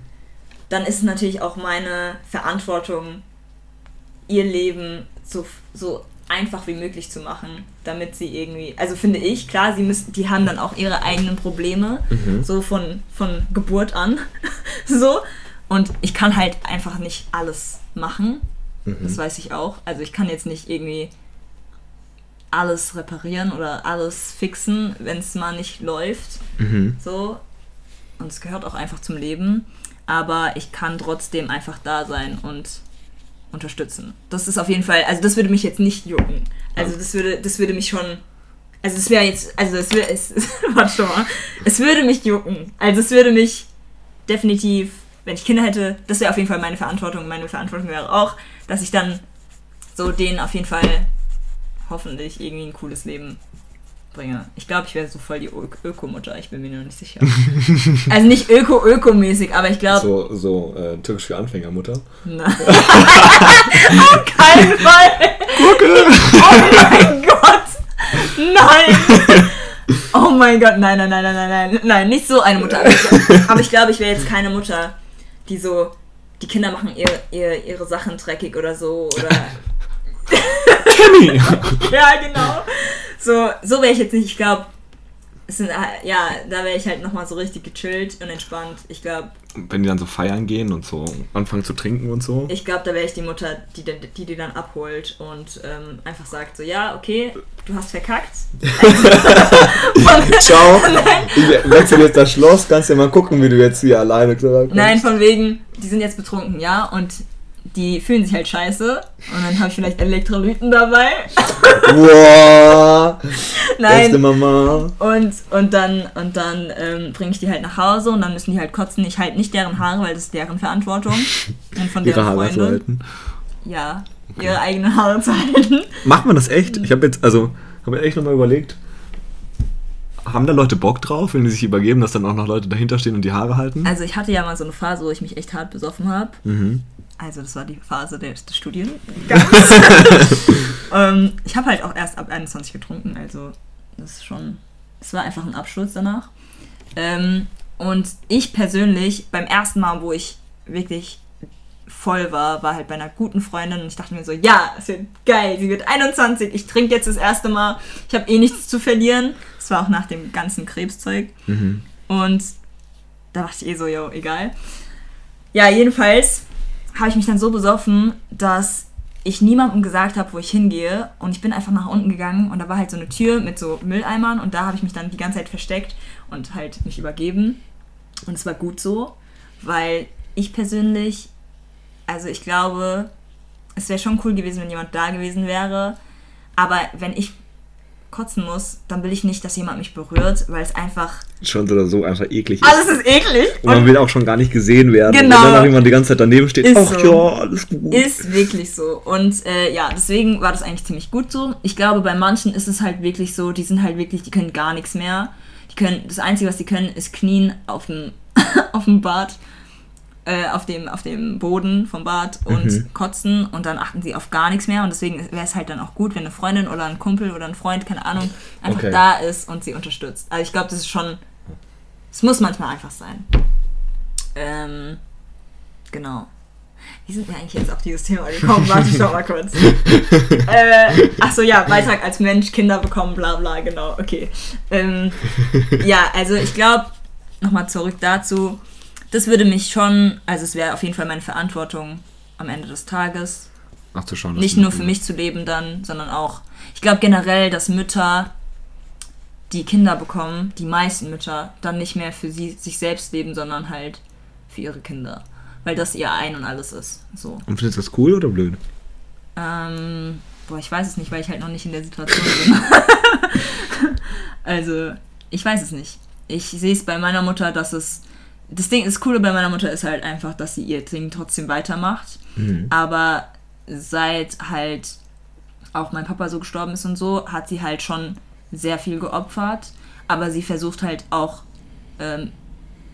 dann ist es natürlich auch meine Verantwortung, ihr Leben so, so einfach wie möglich zu machen, damit sie irgendwie, also finde ich, klar, sie müssen, die haben dann auch ihre eigenen Probleme, mhm. so von, von Geburt an, so. Und ich kann halt einfach nicht alles machen, mhm. das weiß ich auch. Also ich kann jetzt nicht irgendwie alles reparieren oder alles fixen, wenn es mal nicht läuft, mhm. so. Und es gehört auch einfach zum Leben, aber ich kann trotzdem einfach da sein und unterstützen. Das ist auf jeden Fall, also das würde mich jetzt nicht jucken. Also das würde, das würde mich schon, also es wäre jetzt, also es würde, es, warte schon mal, es würde mich jucken. Also es würde mich definitiv, wenn ich Kinder hätte, das wäre auf jeden Fall meine Verantwortung. Meine Verantwortung wäre auch, dass ich dann so denen auf jeden Fall hoffentlich irgendwie ein cooles Leben bringe. Ich glaube, ich wäre so voll die Ö Ökomutter, ich bin mir nur nicht sicher. also nicht Öko-Öko-mäßig, aber ich glaube. So, so äh, türkisch für Anfängermutter? Nein. Auf keinen Fall! Gurke! Oh mein Gott! Nein! Oh mein Gott, nein, nein, nein, nein, nein, nein, nein, nicht so eine Mutter. Aber ich glaube, ich wäre jetzt keine Mutter, die so, die Kinder machen ihr, ihr, ihre Sachen dreckig oder so, oder. Timmy! ja, genau. So, so wäre ich jetzt nicht. Ich glaube, sind, äh, ja, da wäre ich halt nochmal so richtig gechillt und entspannt. Ich glaube. Wenn die dann so feiern gehen und so anfangen zu trinken und so. Ich glaube, da wäre ich die Mutter, die, die die dann abholt und ähm, einfach sagt so, ja, okay, du hast verkackt. Ciao. Ich wechsle jetzt das Schloss, kannst ja mal gucken, wie du jetzt hier alleine klarkommst. Nein, von wegen, die sind jetzt betrunken, ja, und die fühlen sich halt scheiße und dann habe ich vielleicht Elektrolyten dabei. Wow! Nein. Beste Mama. Und, und dann, und dann ähm, bringe ich die halt nach Hause und dann müssen die halt kotzen. Ich halt nicht deren Haare, weil das ist deren Verantwortung. Und von ihre Haare zu halten? Ja, okay. ihre eigenen Haare zu halten. Macht man das echt? Ich habe jetzt, also, habe echt nochmal überlegt, haben da Leute Bock drauf, wenn die sich übergeben, dass dann auch noch Leute dahinter stehen und die Haare halten? Also ich hatte ja mal so eine Phase, wo ich mich echt hart besoffen habe. Mhm. Also das war die Phase des, des Studiengangs. ähm, ich habe halt auch erst ab 21 getrunken, also das ist schon, es war einfach ein Absturz danach. Ähm, und ich persönlich, beim ersten Mal, wo ich wirklich voll war, war halt bei einer guten Freundin und ich dachte mir so, ja, es wird geil, sie wird 21, ich trinke jetzt das erste Mal, ich habe eh nichts zu verlieren. Das war auch nach dem ganzen Krebszeug. Mhm. Und da dachte ich eh so, yo, egal. Ja, jedenfalls habe ich mich dann so besoffen, dass ich niemandem gesagt habe, wo ich hingehe. Und ich bin einfach nach unten gegangen und da war halt so eine Tür mit so Mülleimern und da habe ich mich dann die ganze Zeit versteckt und halt mich übergeben. Und es war gut so, weil ich persönlich, also ich glaube, es wäre schon cool gewesen, wenn jemand da gewesen wäre. Aber wenn ich kotzen muss, dann will ich nicht, dass jemand mich berührt, weil es einfach. Schon so oder so einfach eklig ist. Alles ist eklig. Und man will auch schon gar nicht gesehen werden. Genau. Und wenn dann jemand die ganze Zeit daneben steht, Ist ach so. ja, alles gut. Ist wirklich so. Und äh, ja, deswegen war das eigentlich ziemlich gut so. Ich glaube, bei manchen ist es halt wirklich so, die sind halt wirklich, die können gar nichts mehr. Die können, das Einzige, was sie können, ist knien auf dem, auf dem Bad, äh, auf, dem, auf dem Boden vom Bad und Mhm. kotzen und dann achten sie auf gar nichts mehr. Und deswegen wäre es halt dann auch gut, wenn eine Freundin oder ein Kumpel oder ein Freund, keine Ahnung, einfach Okay. da ist und sie unterstützt. Also ich glaube, das ist schon, es muss manchmal einfach sein. Ähm, genau. Wie sind wir eigentlich jetzt auf dieses Thema gekommen? Warte, ich schau mal kurz. äh, achso, ja, Beitrag als Mensch, Kinder bekommen, bla bla, genau, okay. Ähm, ja, also ich glaube, nochmal zurück dazu, das würde mich schon, also es wäre auf jeden Fall meine Verantwortung am Ende des Tages, nachzuschauen. nicht nur für mich zu leben dann, sondern auch, ich glaube generell, dass Mütter, die Kinder bekommen, die meisten Mütter, dann nicht mehr für sie, sich selbst leben, sondern halt für ihre Kinder. Weil das ihr Ein und alles ist. So. Und findest du das cool oder blöd? Ähm, boah, ich weiß es nicht, weil ich halt noch nicht in der Situation bin. also, ich weiß es nicht. Ich sehe es bei meiner Mutter, dass es. Das Ding, das Coole bei meiner Mutter ist halt einfach, dass sie ihr Ding trotzdem weitermacht. Mhm. Aber seit halt auch mein Papa so gestorben ist und so, hat sie halt schon sehr viel geopfert. Aber sie versucht halt auch ähm,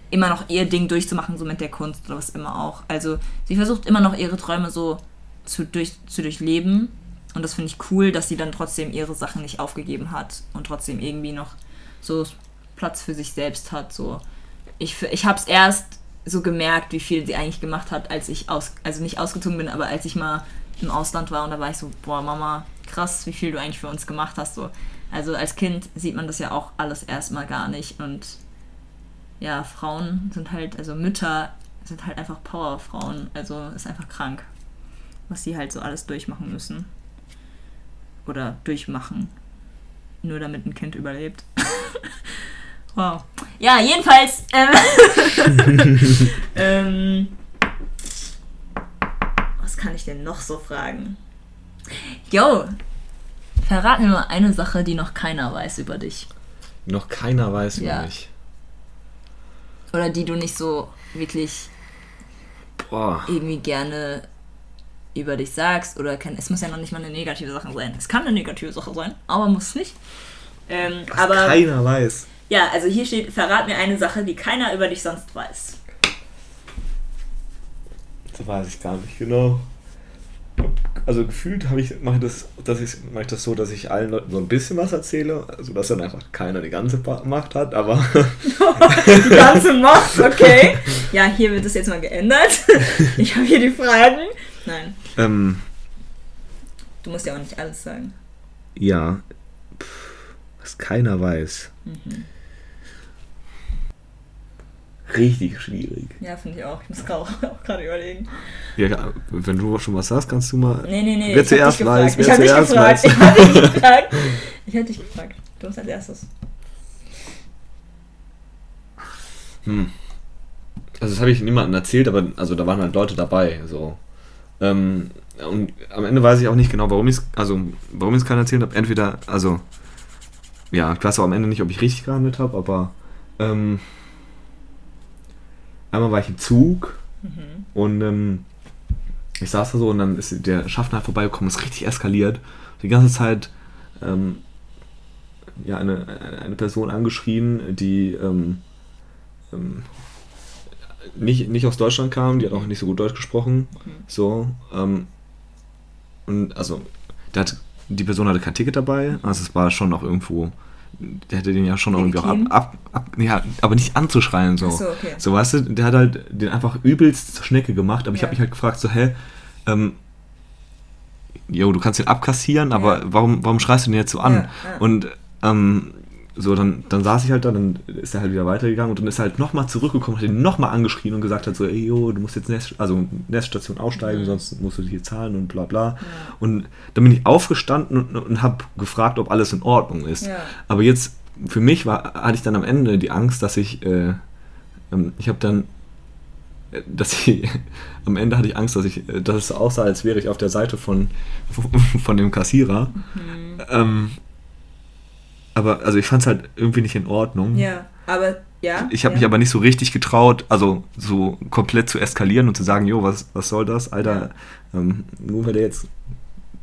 immer noch ihr Ding durchzumachen, so mit der Kunst oder was immer auch. Also sie versucht immer noch ihre Träume so zu, durch, zu durchleben. Und das finde ich cool, dass sie dann trotzdem ihre Sachen nicht aufgegeben hat und trotzdem irgendwie noch so Platz für sich selbst hat. So. Ich, ich habe es erst so gemerkt, wie viel sie eigentlich gemacht hat, als ich aus, also nicht ausgezogen bin, aber als ich mal im Ausland war und da war ich so, boah, Mama, krass, wie viel du eigentlich für uns gemacht hast. So. Also als Kind sieht man das ja auch alles erstmal gar nicht und ja, Frauen sind halt, also Mütter sind halt einfach Powerfrauen. Also ist einfach krank, was sie halt so alles durchmachen müssen. Oder durchmachen. Nur damit ein Kind überlebt. wow. Ja, jedenfalls. Ähm, ähm, was kann ich denn noch so fragen? Yo, verrat mir mal eine Sache, die noch keiner weiß über dich. Noch keiner weiß über Ja. mich. Oder die du nicht so wirklich Boah. irgendwie gerne über dich sagst oder kann, es muss ja noch nicht mal eine negative Sache sein. Es kann eine negative Sache sein, aber muss nicht. Ähm, Was aber keiner weiß. Ja, also hier steht, verrat mir eine Sache, die keiner über dich sonst weiß. Das weiß ich gar nicht genau. Also gefühlt habe ich mache ich das, dass ich mache ich das so, dass ich allen Leuten so ein bisschen was erzähle, also dass dann einfach keiner die ganze Macht hat, aber Die ganze Macht, okay. Ja, hier wird es jetzt mal geändert. Ich habe hier die Fragen. Nein, ähm, du musst ja auch nicht alles sagen. ja, Pff, was keiner weiß. Mhm. Richtig schwierig. Ja, finde ich auch. Ich muss grau- auch gerade überlegen. Ja, wenn du schon was sagst, kannst du mal. Nee, nee, nee. Wer ich hab zuerst dich weiß, gefragt. wer ich habe dich zuerst gefragt. weiß. Ich habe dich gefragt. Ich hätte dich gefragt. Du bist als erstes. Hm. Also das habe ich niemandem erzählt, aber also da waren halt Leute dabei. So. Ähm, und am Ende weiß ich auch nicht genau, warum ich es, also warum ich es keiner erzählt habe. Entweder, also ja, ich weiß auch am Ende nicht, ob ich richtig gehandelt habe, aber ähm, einmal war ich im Zug Mhm. und ähm, ich saß da so und dann ist der Schaffner halt vorbeigekommen, ist richtig eskaliert. Die ganze Zeit ähm, ja, eine, eine- Person angeschrien, die ähm, ähm, nicht, nicht aus Deutschland kam, die hat auch nicht so gut Deutsch gesprochen. So, ähm, und also, der hat, die Person hatte kein Ticket dabei, also es war schon noch irgendwo der hätte den ja schon irgendwie auch ab, ab, ab ja, aber nicht anzuschreien so. so, okay. so, weißt du, der hat halt den einfach übelst zur Schnecke gemacht, aber ja. ich habe mich halt gefragt, so, hä, ähm, jo, du kannst den abkassieren, aber ja. warum, warum schreist du den jetzt so an? Und ähm, so, dann, dann saß ich halt da, dann ist er halt wieder weitergegangen und dann ist er halt nochmal zurückgekommen, hat ihn nochmal angeschrien und gesagt hat so, ey, yo, du musst jetzt Nest, also Neststation aussteigen, mhm. sonst musst du hier zahlen und bla bla. Ja. Und dann bin ich aufgestanden und, und habe gefragt, ob alles in Ordnung ist. Ja. Aber jetzt, für mich war, hatte ich dann am Ende die Angst, dass ich, äh, ähm, ich habe dann, äh, dass ich, am Ende hatte ich Angst, dass ich, äh, dass es aussah, als wäre ich auf der Seite von, von dem Kassierer. Mhm. Ähm, aber also ich fand es halt irgendwie nicht in Ordnung. Ja, aber ja. Ich habe ja. mich aber nicht so richtig getraut, also so komplett zu eskalieren und zu sagen, jo, was, was soll das, Alter? Ja. Ähm, nur weil der jetzt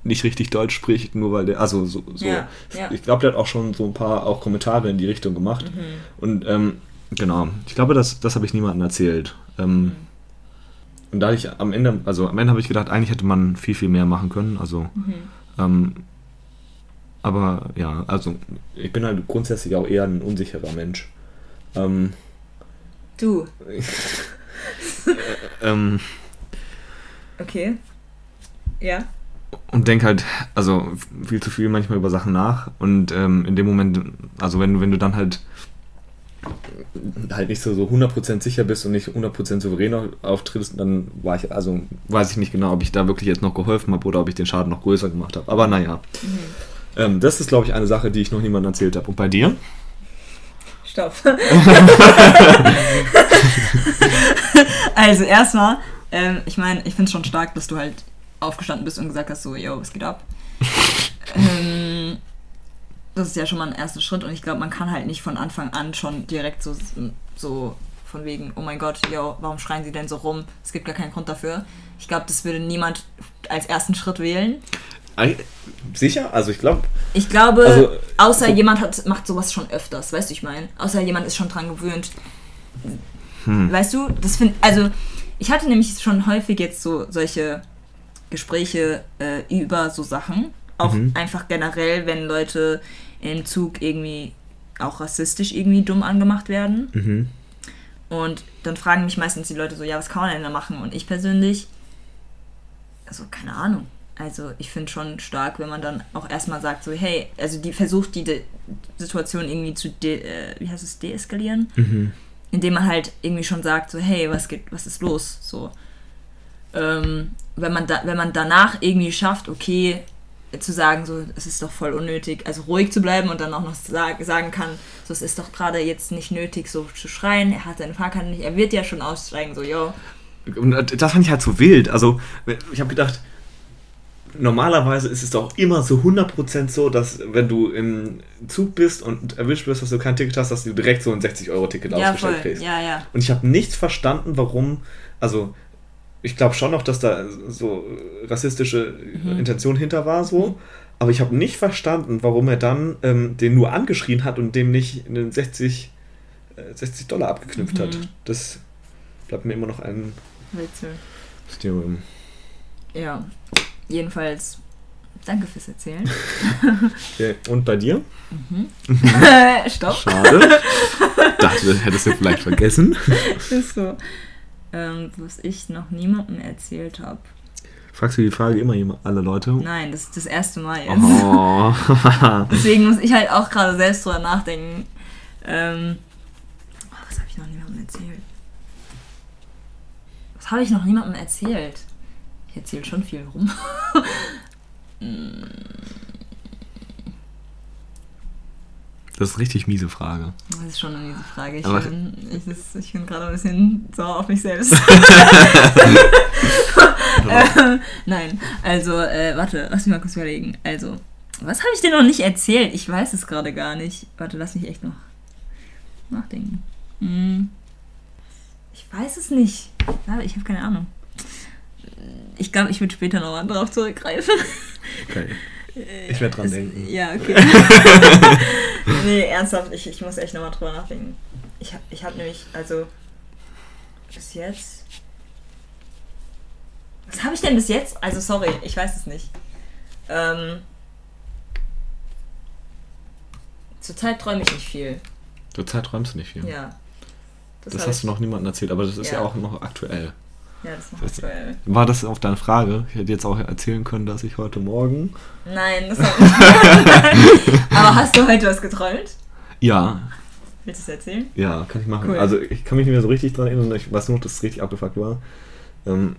nicht richtig Deutsch spricht, nur weil der, also so, so ja, ich glaube, der hat auch schon so ein paar auch Kommentare in die Richtung gemacht. Mhm. Und ähm, genau, ich glaube, das, das habe ich niemandem erzählt. Ähm, mhm. Und da ich am Ende, also am Ende habe ich gedacht, eigentlich hätte man viel, viel mehr machen können. Also mhm. Aber ja, also ich bin halt grundsätzlich auch eher ein unsicherer Mensch. Ähm, du. ähm, okay. Ja. Und denk halt, also viel zu viel manchmal über Sachen nach und ähm, in dem Moment, also wenn, wenn du dann halt halt nicht so, so 100% sicher bist und nicht 100% souverän auftrittst, dann war ich, also weiß ich nicht genau, ob ich da wirklich jetzt noch geholfen habe oder ob ich den Schaden noch größer gemacht habe. Aber naja. Mhm. Ähm, das ist, glaube ich, eine Sache, die ich noch niemandem erzählt habe. Und bei dir? Stopp. also erstmal, ähm, ich meine, ich finde es schon stark, dass du halt aufgestanden bist und gesagt hast, so, yo, was geht ab? ähm, das ist ja schon mal ein erster Schritt und ich glaube, man kann halt nicht von Anfang an schon direkt so, so von wegen, oh mein Gott, yo, warum schreien sie denn so rum? Es gibt gar keinen Grund dafür. Ich glaube, das würde niemand als ersten Schritt wählen. Sicher? Also ich glaube. Ich glaube, also, außer so jemand hat, macht sowas schon öfters, weißt du, ich meine. Außer jemand ist schon dran gewöhnt. Hm. Weißt du, das finde also ich hatte nämlich schon häufig jetzt so solche Gespräche äh, über so Sachen. Auch mhm. einfach generell, wenn Leute im Zug irgendwie auch rassistisch irgendwie dumm angemacht werden. Mhm. Und dann fragen mich meistens die Leute so, ja, was kann man denn da machen? Und ich persönlich, also keine Ahnung. Also ich finde schon stark, wenn man dann auch erstmal sagt, so, hey, also die versucht die De Situation irgendwie zu, de äh, wie heißt es, deeskalieren, mhm. indem man halt irgendwie schon sagt, so, hey, was geht, was ist los? So. Ähm, wenn man da, wenn man danach irgendwie schafft, okay, zu sagen, so, es ist doch voll unnötig, also ruhig zu bleiben und dann auch noch sag, sagen kann, so, es ist doch gerade jetzt nicht nötig, so zu schreien, er hat seine Fahrkarte nicht, er wird ja schon aussteigen, so, yo. Und das fand ich halt so wild. Also, ich habe gedacht, normalerweise ist es doch immer so 100% so, dass wenn du im Zug bist und erwischt wirst, dass du kein Ticket hast, dass du direkt so ein 60-Euro-Ticket ja, ausgestellt kriegst. Ja, ja. Und ich habe nichts verstanden, warum, also ich glaube schon noch, dass da so rassistische mhm. Intention hinter war, so. Mhm. Aber ich habe nicht verstanden, warum er dann ähm, den nur angeschrien hat und dem nicht einen 60, äh, 60 Dollar abgeknüpft mhm. hat. Das bleibt mir immer noch ein Mysterium. Ja, Jedenfalls, danke fürs Erzählen. Okay. Und bei dir? Mhm. Stopp. Schade. Dachte, hättest du vielleicht vergessen. Ist so. Ähm, was ich noch niemandem erzählt habe. Fragst du die Frage immer alle Leute? Nein, das ist das erste Mal jetzt. Oh. Deswegen muss ich halt auch gerade selbst drüber nachdenken. Ähm, oh, was habe ich noch niemandem erzählt? Was habe ich noch niemandem erzählt? Erzähle schon viel rum. Das ist eine richtig miese Frage. Das ist schon eine miese Frage. Ich Aber bin, ich, ich bin gerade ein bisschen sauer auf mich selbst. äh, nein, also, äh, warte, lass mich mal kurz überlegen. Also, was habe ich dir noch nicht erzählt? Ich weiß es gerade gar nicht. Warte, lass mich echt noch nachdenken. Hm. Ich weiß es nicht. Ich habe keine Ahnung ich glaube, ich würde später nochmal drauf zurückgreifen. Okay. Ich werde dran es, denken. Ja, okay. nee, ernsthaft, ich, ich muss echt nochmal drüber nachdenken. Ich habe ich hab nämlich, also, bis jetzt. Was habe ich denn bis jetzt? Also, sorry, ich weiß es nicht. Ähm, Zurzeit träume ich nicht viel. Zurzeit träumst du nicht viel. Ja. Das, hab hast ich- du noch niemandem erzählt, aber das ist ja, Ja. auch noch aktuell. Ja, das ist noch Das- aktuell. War das auf deine Frage? Ich hätte jetzt auch erzählen können, dass ich heute Morgen. Nein, das hat nicht. Aber hast du heute was geträumt? Ja, Willst du es erzählen? ja, kann ich machen. Cool. Also ich kann mich nicht mehr so richtig dran erinnern. Ich weiß nur, dass es richtig abgefuckt war. Ähm,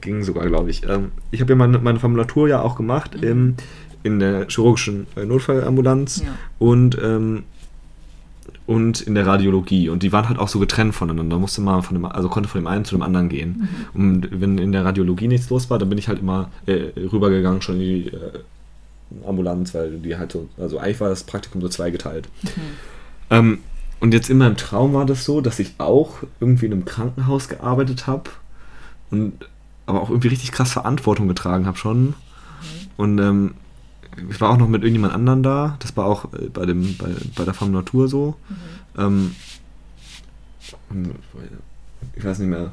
ging sogar, glaube ich. Ähm, ich habe ja meine, meine Formulatur ja auch gemacht Mhm. im, in der chirurgischen äh, Notfallambulanz Ja. und, ähm, und in der Radiologie. Und die waren halt auch so getrennt voneinander. Musste mal von dem, also konnte von dem einen zu dem anderen gehen. Und wenn in der Radiologie nichts los war, dann bin ich halt immer äh, rübergegangen schon in die äh, Ambulanz, weil die halt so, also eigentlich war das Praktikum so zweigeteilt. Ähm, und jetzt in meinem Traum war das so, dass ich auch irgendwie in einem Krankenhaus gearbeitet habe und aber auch irgendwie richtig krass Verantwortung getragen habe schon. Und ähm, ich war auch noch mit irgendjemand anderen da. Das war auch äh, bei, dem, bei, bei der Formulatur so. Ähm, und ich weiß nicht mehr.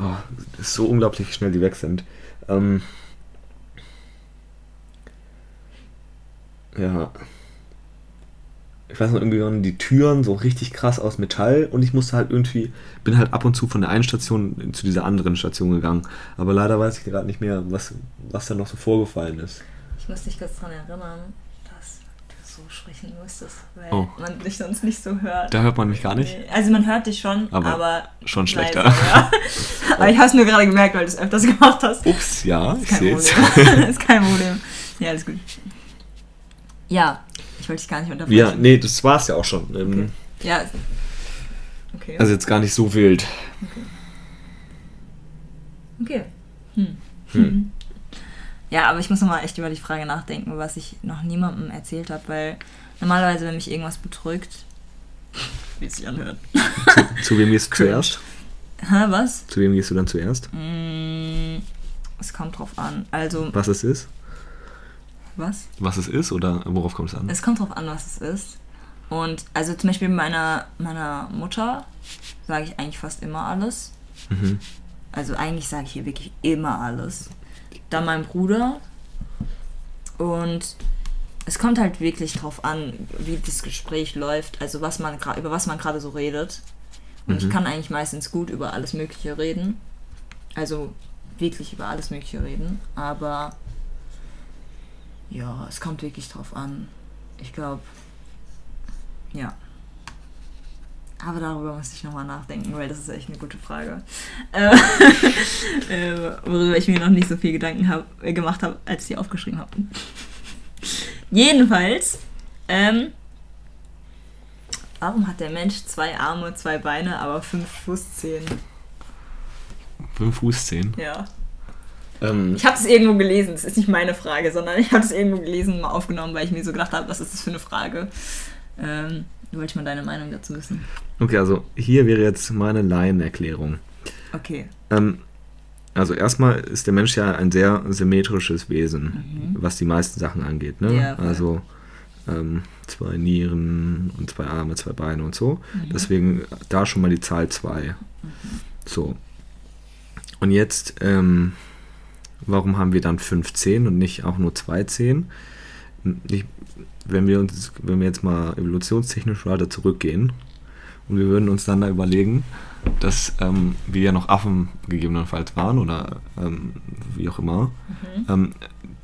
Oh, es ist so unglaublich, wie schnell die weg sind. Ähm, ja. Ich weiß noch, irgendwie waren die Türen so richtig krass aus Metall und ich musste halt irgendwie, bin halt ab und zu von der einen Station zu dieser anderen Station gegangen. Aber leider weiß ich gerade nicht mehr, was, was da noch so vorgefallen ist. Ich muss dich kurz daran erinnern, dass du so sprechen müsstest, weil Oh. man dich sonst nicht so hört. Da hört man mich gar nicht. Also man hört dich schon, Aber aber, schon schlechter. leiser, ja. aber ich habe es nur gerade gemerkt, weil du es öfters gemacht hast. Ups, ja, ich Ist kein sehe es. Problem. ist kein Problem. Ja, alles gut. Ja, ich wollte dich gar nicht unterbrechen. Ja, nee, das war's ja auch schon. Ähm, Ja. Okay. Also jetzt gar nicht so wild. okay. Hm. Hm. Ja, aber ich muss nochmal echt über die Frage nachdenken, was ich noch niemandem erzählt habe, weil normalerweise, wenn mich irgendwas bedrückt, wie es sich anhört. Zu wem gehst du Cringe. zuerst? Hä, was? Zu wem gehst du dann zuerst? Mm, es kommt drauf an. Also, Was es ist? was? Was es ist oder worauf kommt es an? Es kommt drauf an, was es ist. Und also zum Beispiel meiner, meiner Mutter sage ich eigentlich fast immer alles. Mhm. Also eigentlich sage ich hier wirklich immer alles. Dann mein Bruder. Und es kommt halt wirklich drauf an, wie das Gespräch läuft, also was man über was man gerade so redet. Und ich Mhm. kann eigentlich meistens gut über alles Mögliche reden. Also wirklich über alles Mögliche reden. Aber ja, es kommt wirklich drauf an. Ich glaube, ja. Aber darüber muss ich nochmal nachdenken, weil das ist echt eine gute Frage. Äh, äh, worüber ich mir noch nicht so viel Gedanken hab, äh, gemacht habe, als ich die aufgeschrieben habe. Jedenfalls, ähm, warum hat der Mensch zwei Arme, zwei Beine, aber fünf Fußzehen? Fünf Fußzehen. Ja. Ähm, Ich habe es irgendwo gelesen, das ist nicht meine Frage, sondern ich habe es irgendwo gelesen, mal aufgenommen, weil ich mir so gedacht habe, was ist das für eine Frage? Ähm, wollte ich mal deine Meinung dazu wissen. okay, also hier wäre jetzt meine Laienerklärung. Okay. Ähm, also erstmal ist der Mensch ja ein sehr symmetrisches Wesen, was die meisten Sachen angeht. Ne? Mhm. Ja, also ähm, zwei Nieren und zwei Arme, zwei Beine und so. Mhm. Deswegen da schon mal die Zahl 2. So. Und jetzt, ähm, warum haben wir dann 15 und nicht auch nur zwei Zehen? Ich, wenn wir uns, wenn wir jetzt mal evolutionstechnisch weiter zurückgehen und wir würden uns dann da überlegen, dass ähm, wir ja noch Affen gegebenenfalls waren oder ähm, wie auch immer, Mhm. ähm,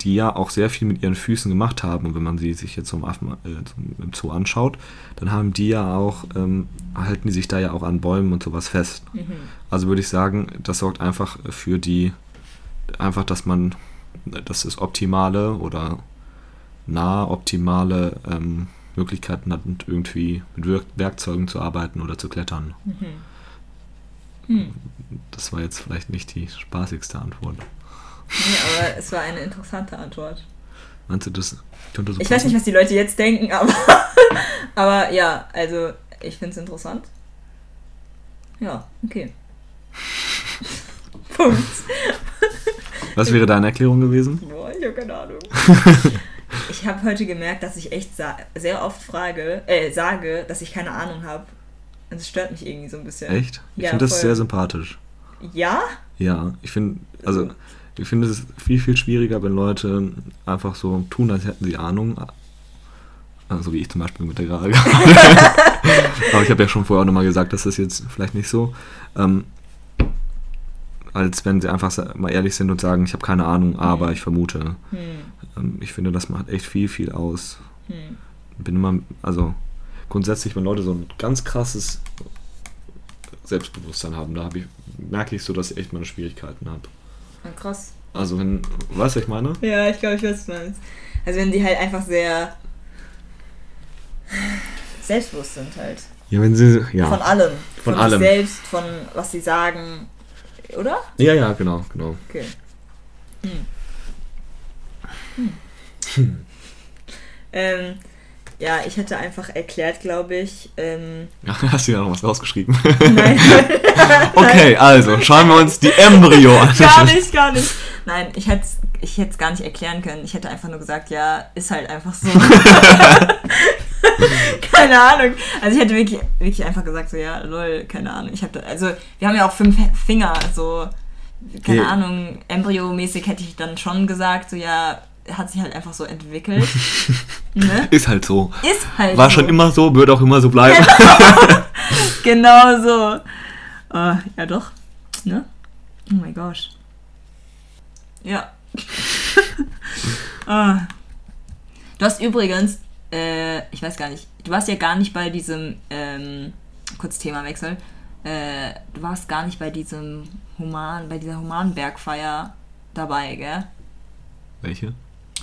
die ja auch sehr viel mit ihren Füßen gemacht haben. Und wenn man sie sich jetzt zum Affen äh, zum, im Zoo anschaut, dann haben die ja auch, ähm, halten die sich da ja auch an Bäumen und sowas fest. Mhm. Also würde ich sagen, das sorgt einfach für die, einfach, dass man, dass es optimale oder nahe optimale ähm, Möglichkeiten hat, irgendwie mit Werk Werkzeugen zu arbeiten oder zu klettern. Mhm. Hm. Das war jetzt vielleicht nicht die spaßigste Antwort. Nee, aber es war eine interessante Antwort. Meinst du, das könnte so Ich weiß nicht, was die Leute jetzt denken, aber, aber ja, also ich finde es interessant. Ja, okay. Punkt. Was wäre deine Erklärung gewesen? Boah, ich habe keine Ahnung. ich habe heute gemerkt, dass ich echt sehr oft frage, äh, sage, dass ich keine Ahnung habe. Es stört mich irgendwie so ein bisschen. Echt? Ich Ja, finde das sehr sympathisch. Ja? Ja, ich finde, also ich finde es viel, viel schwieriger, wenn Leute einfach so tun, als hätten sie Ahnung. Also wie ich zum Beispiel mit der gerade. Aber ich habe ja schon vorher auch nochmal gesagt, dass das jetzt vielleicht nicht so. Ähm, als wenn sie einfach mal ehrlich sind und sagen, ich habe keine Ahnung, aber ich vermute. Hm. Ähm, ich finde, das macht echt viel, viel aus. Hm. Bin immer, also grundsätzlich, wenn Leute so ein ganz krasses Selbstbewusstsein haben, da hab ich, merke ich so, dass ich echt meine Schwierigkeiten habe. Ja, krass. Also wenn, weißt du, was ich meine? Ja, ich glaube, ich weiß, was du meinst. Also wenn die halt einfach sehr selbstbewusst sind halt. Ja, wenn sie, ja. Von allem. Von sich allem. selbst, von was sie sagen. Oder? Ja, ja, genau, genau. Okay. Hm. Hm. Ähm, ja, ich hätte einfach erklärt, glaube ich. Ähm, Ja, hast du ja noch was rausgeschrieben. nein, okay, also schauen wir uns die Embryo an. gar nicht, gar nicht. Nein, ich hätte es ich hätt's gar nicht erklären können. Ich hätte einfach nur gesagt, ja, ist halt einfach so. keine Ahnung. Also ich hätte wirklich, wirklich einfach gesagt, so, ja, lol, keine Ahnung. Ich habe also wir haben ja auch fünf Finger, so, keine Ja. Ahnung, embryomäßig hätte ich dann schon gesagt, so, ja, hat sich halt einfach so entwickelt. ne? Ist halt so. Ist halt War so. schon immer so, wird auch immer so bleiben. Genau so. Äh, ja, doch. Ne? Oh mein Gott. Ja. ah. Du hast übrigens, äh, ich weiß gar nicht, du warst ja gar nicht bei diesem, ähm, kurz Themawechsel, äh, du warst gar nicht bei diesem Human, bei dieser Humanbergfeier dabei, gell? Welche?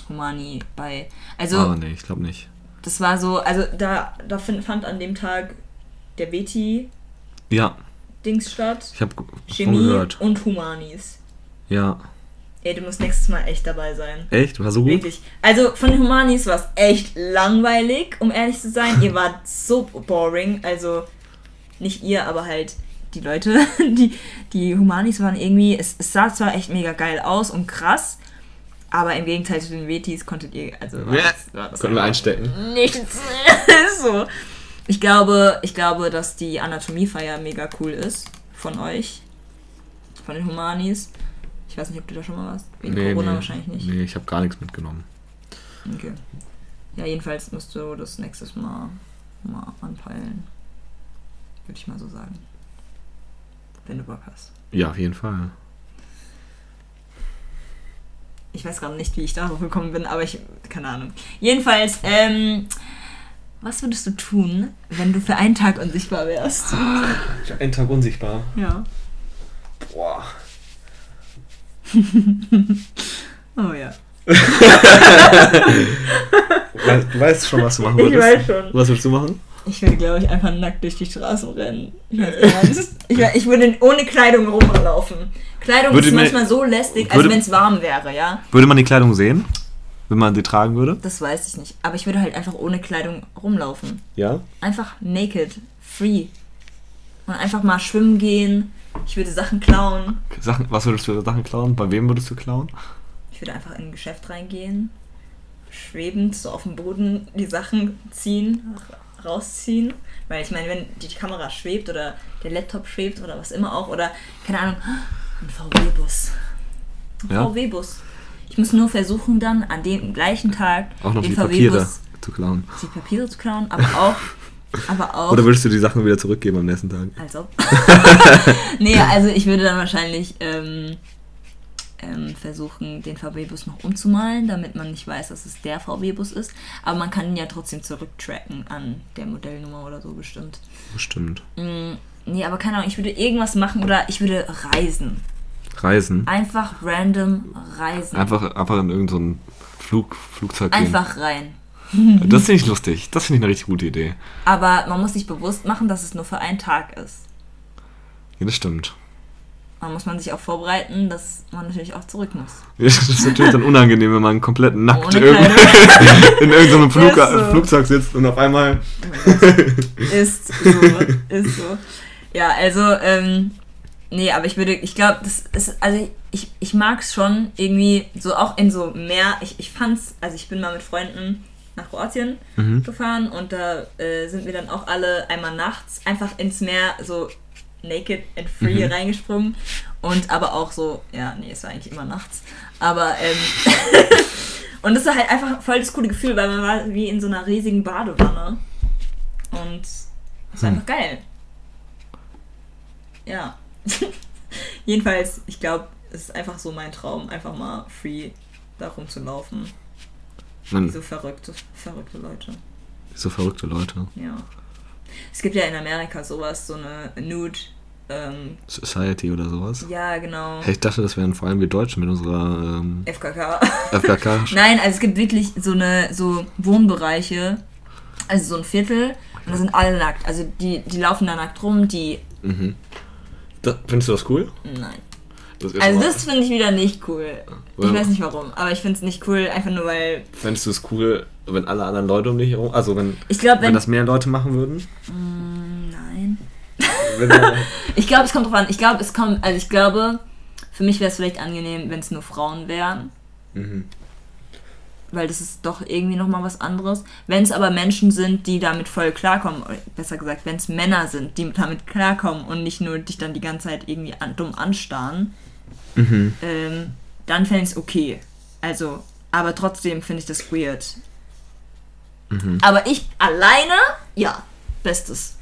Humani bei, also oh, nee, ich glaube nicht. das war so, also da, da find, fand an dem Tag der Betty Ja, Dings statt. ich habe gehört. und Humanis. Ja. Ey, du musst nächstes Mal echt dabei sein. Echt? War so gut? Wirklich. Also von den Humanis war es echt langweilig, um ehrlich zu sein. ihr wart so boring. Also nicht ihr, aber halt die Leute. Die, die Humanis waren irgendwie. Es, es sah zwar echt mega geil aus und krass, aber im Gegenteil zu den Vetis konntet ihr. Also war Ja. das, war das Können wir einstecken. Nichts. so. Ich glaube, ich glaube, dass die Anatomiefeier mega cool ist. Von euch. Von den Humanis. Ich weiß nicht, ob du da schon mal warst. Wegen Corona wahrscheinlich nicht. Nee, ich habe gar nichts mitgenommen. Okay. Ja, jedenfalls musst du das nächstes Mal mal anpeilen. Würde ich mal so sagen. Wenn du Bock hast. Ja, auf jeden Fall. Ich weiß gerade nicht, wie ich darauf gekommen bin, aber ich. Keine Ahnung. Jedenfalls, ähm. Was würdest du tun, wenn du für einen Tag unsichtbar wärst? Einen Tag unsichtbar. Ja. Boah. Oh ja. Du weißt, schon, was du machen Ich würdest. weiß schon. Was würdest du machen? Ich würde, glaube ich, einfach nackt durch die Straßen rennen. Ich, weiß ich, ich würde ohne Kleidung rumlaufen. Kleidung Würde ist manchmal so lästig, würde- wenn es warm wäre, ja. Würde man die Kleidung sehen? Wenn man sie tragen würde? Das weiß ich nicht. Aber ich würde halt einfach ohne Kleidung rumlaufen. Ja. Einfach naked, free. Und einfach mal schwimmen gehen. Ich würde Sachen klauen. Sachen, was würdest du für Sachen klauen? Bei wem würdest du klauen? Ich würde einfach in ein Geschäft reingehen. Schwebend so auf dem Boden die Sachen ziehen, rausziehen. Weil ich meine, wenn die Kamera schwebt oder der Laptop schwebt oder was immer auch, oder keine Ahnung, ein VW-Bus. Ein Ja? VW-Bus. Ich muss nur versuchen, dann an dem gleichen Tag Auch noch den die Papiere VW-Bus, zu klauen. die Papiere zu klauen, aber auch, aber auch. Oder würdest du die Sachen wieder zurückgeben am nächsten Tag? Als ob. nee, also ich würde dann wahrscheinlich ähm, ähm, versuchen, den VW-Bus noch umzumalen, damit man nicht weiß, dass es der VW-Bus ist. Aber man kann ihn ja trotzdem zurücktracken an der Modellnummer oder so bestimmt. Bestimmt. Mm, nee, aber keine Ahnung, ich würde irgendwas machen oder ich würde reisen. Reisen. Einfach random reisen. Einfach, einfach in irgendein so Flug, Flugzeug gehen. Einfach rein. Das finde ich lustig. Das finde ich eine richtig gute Idee. Aber man muss sich bewusst machen, dass es nur für einen Tag ist. Ja, das stimmt. Da muss man sich auch vorbereiten, dass man natürlich auch zurück muss. Ja, Das ist natürlich dann unangenehm, wenn man komplett nackt irgend- in irgendeinem Flug, so. Flugzeug sitzt und auf einmal. Ist so, ist so. Ja, also, ähm, nee, aber ich würde, ich glaube, das ist, also ich, ich mag es schon irgendwie, so auch in so Meer, ich, ich fand's, also ich bin mal mit Freunden nach Kroatien Mhm. gefahren und da äh, sind wir dann auch alle einmal nachts einfach ins Meer so naked and free Mhm. reingesprungen und aber auch so, ja, nee, es war eigentlich immer nachts, aber ähm, Und das war halt einfach voll das coole Gefühl, weil man war wie in so einer riesigen Badewanne. Und das war Hm. einfach geil. Ja. Jedenfalls, ich glaube, es ist einfach so mein Traum, einfach mal free da rumzulaufen. Wie Man, so verrückte, verrückte Leute. so verrückte Leute. Ja. Es gibt ja in Amerika sowas, so eine Nude. Ähm, Society oder sowas. ja, genau. Hey, ich dachte, das wären vor allem wir Deutschen mit unserer ähm, FKK. FKK. Nein, also es gibt wirklich so eine so Wohnbereiche, also so ein Viertel, und da sind alle nackt. Also die, die laufen da nackt rum, die. mhm. Da, findest du das cool? Nein. Das Also das finde ich wieder nicht cool. Ich Ja. weiß nicht warum, aber ich finde es nicht cool, einfach nur weil. Fändest du es cool, wenn alle anderen Leute um dich herum, also wenn, Ich glaube, wenn, wenn. das mehr Leute machen würden? Mm, nein. Ich glaube, es kommt drauf an. Ich glaube, es kommt. Also ich glaube, für mich wäre es vielleicht angenehm, wenn es nur Frauen wären. mhm. weil das ist doch irgendwie nochmal was anderes. Wenn es aber Menschen sind, die damit voll klarkommen, oder besser gesagt, wenn es Männer sind, die damit klarkommen und nicht nur dich dann die ganze Zeit irgendwie an, dumm anstarren, Mhm. ähm, dann fände ich es okay. Also, aber trotzdem finde ich das weird. Mhm. Aber ich alleine, ja, bestes.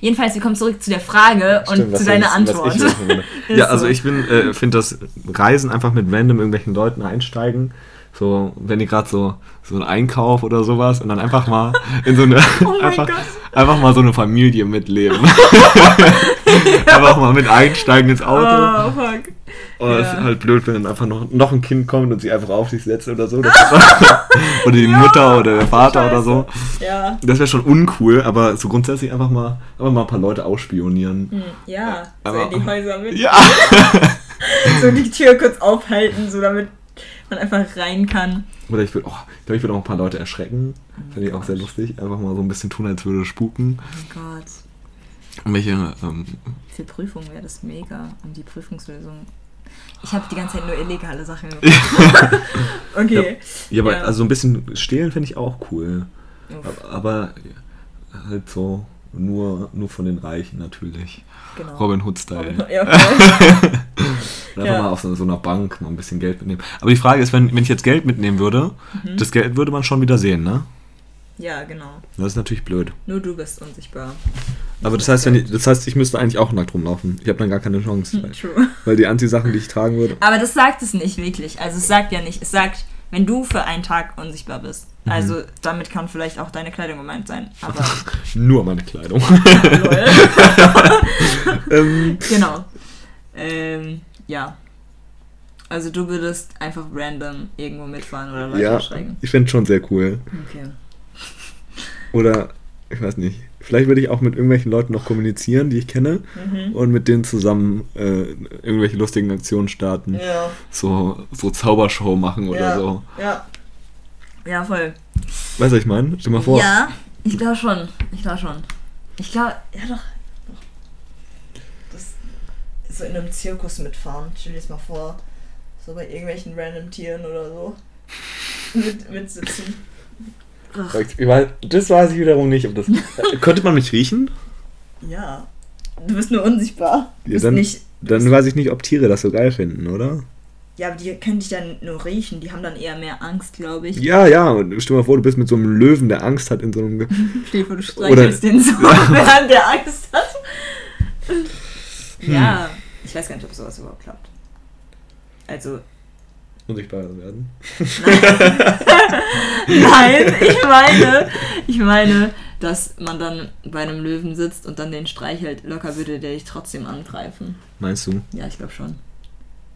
Jedenfalls, wir kommen zurück zu der Frage und Stimmt, was zu deiner Antwort. ja, also so. ich bin, äh, finde das Reisen einfach mit random irgendwelchen Leuten einsteigen. So, wenn die gerade so, so einen Einkauf oder sowas und dann einfach mal in so eine Oh einfach, einfach mal so eine Familie mitleben. einfach mal mit einsteigen ins Auto. Oh, fuck. Und es ja. ist halt blöd, wenn dann einfach noch, noch ein Kind kommt und sie einfach auf sich setzt oder so. Oder die Mutter oder der Vater oder so. Ja. Das wäre schon uncool, aber so grundsätzlich einfach mal, einfach mal ein paar Leute ausspionieren. Hm, Ja, so Aber- in die Häuser mit. Ja! so die Tür kurz aufhalten, so damit man einfach rein kann. Oder ich würde, oh, ich glaube, ich würde auch ein paar Leute erschrecken. Finde ich auch sehr lustig. Einfach mal so ein bisschen tun, als würde spuken. Oh Gott. Und welche, ähm, Für Prüfungen wäre das mega. Und die Prüfungslösung. Ich habe die ganze Zeit nur illegale Sachen gemacht. okay. ja, aber Ja. also ein bisschen stehlen finde ich auch cool. Uff, Aber, aber halt so nur, nur von den Reichen natürlich. genau. Robin Hood-Style. Ja. Oder Ja. einfach mal auf so, so einer Bank mal ein bisschen Geld mitnehmen. Aber die Frage ist, wenn, wenn ich jetzt Geld mitnehmen würde, Mhm. das Geld würde man schon wieder sehen, ne? ja, genau. Das ist natürlich blöd. Nur du bist unsichtbar. Aber das heißt, wenn ich, das heißt, ich müsste eigentlich auch nackt rumlaufen. Ich habe dann gar keine Chance. Weil, True. weil die Anti-Sachen, die ich tragen würde. Aber das sagt es nicht wirklich. Also es sagt ja nicht. Es sagt, wenn du für einen Tag unsichtbar bist. Mhm. Also damit kann vielleicht auch deine Kleidung gemeint sein. Aber Nur meine Kleidung. ähm, Genau. Ähm, ja. Also du würdest einfach random irgendwo mitfahren oder Leute ja, erschrecken. ich finde schon sehr cool. Okay. Oder, ich weiß nicht. Vielleicht würde ich auch mit irgendwelchen Leuten noch kommunizieren, die ich kenne. Mhm. Und mit denen zusammen äh, irgendwelche lustigen Aktionen starten. Ja. So, so Zaubershow machen oder ja. so. Ja. Ja, voll. Weißt du, was ich meine? Stell mal vor. Ja, ich glaube schon. Ich glaube schon. Ich glaube, ja doch. Das so in einem Zirkus mitfahren. Stell dir das mal vor. So bei irgendwelchen random Tieren oder so. Mit, mitsitzen. Ach, Ich weiß, das weiß ich wiederum nicht. Ob das, Äh, könnte man mich riechen? ja. Du bist nur unsichtbar. Du Ja, bist dann- nicht. du Dann bist, weiß ich nicht, ob Tiere das so geil finden, oder? ja, aber die können dich dann nur riechen. Die haben dann eher mehr Angst, glaube ich. Ja, ja. Und stell dir mal vor, du bist mit so einem Löwen, der Angst hat in so einem. Stell dir vor, du streichelst den so, während der Angst hat. Ja, ich weiß gar nicht, ob sowas überhaupt klappt. Also, unsichtbar werden. nein, ich meine, ich meine, dass man dann bei einem Löwen sitzt und dann den streichelt. Locker würde der dich trotzdem angreifen. Meinst du? Ja, ich glaube schon.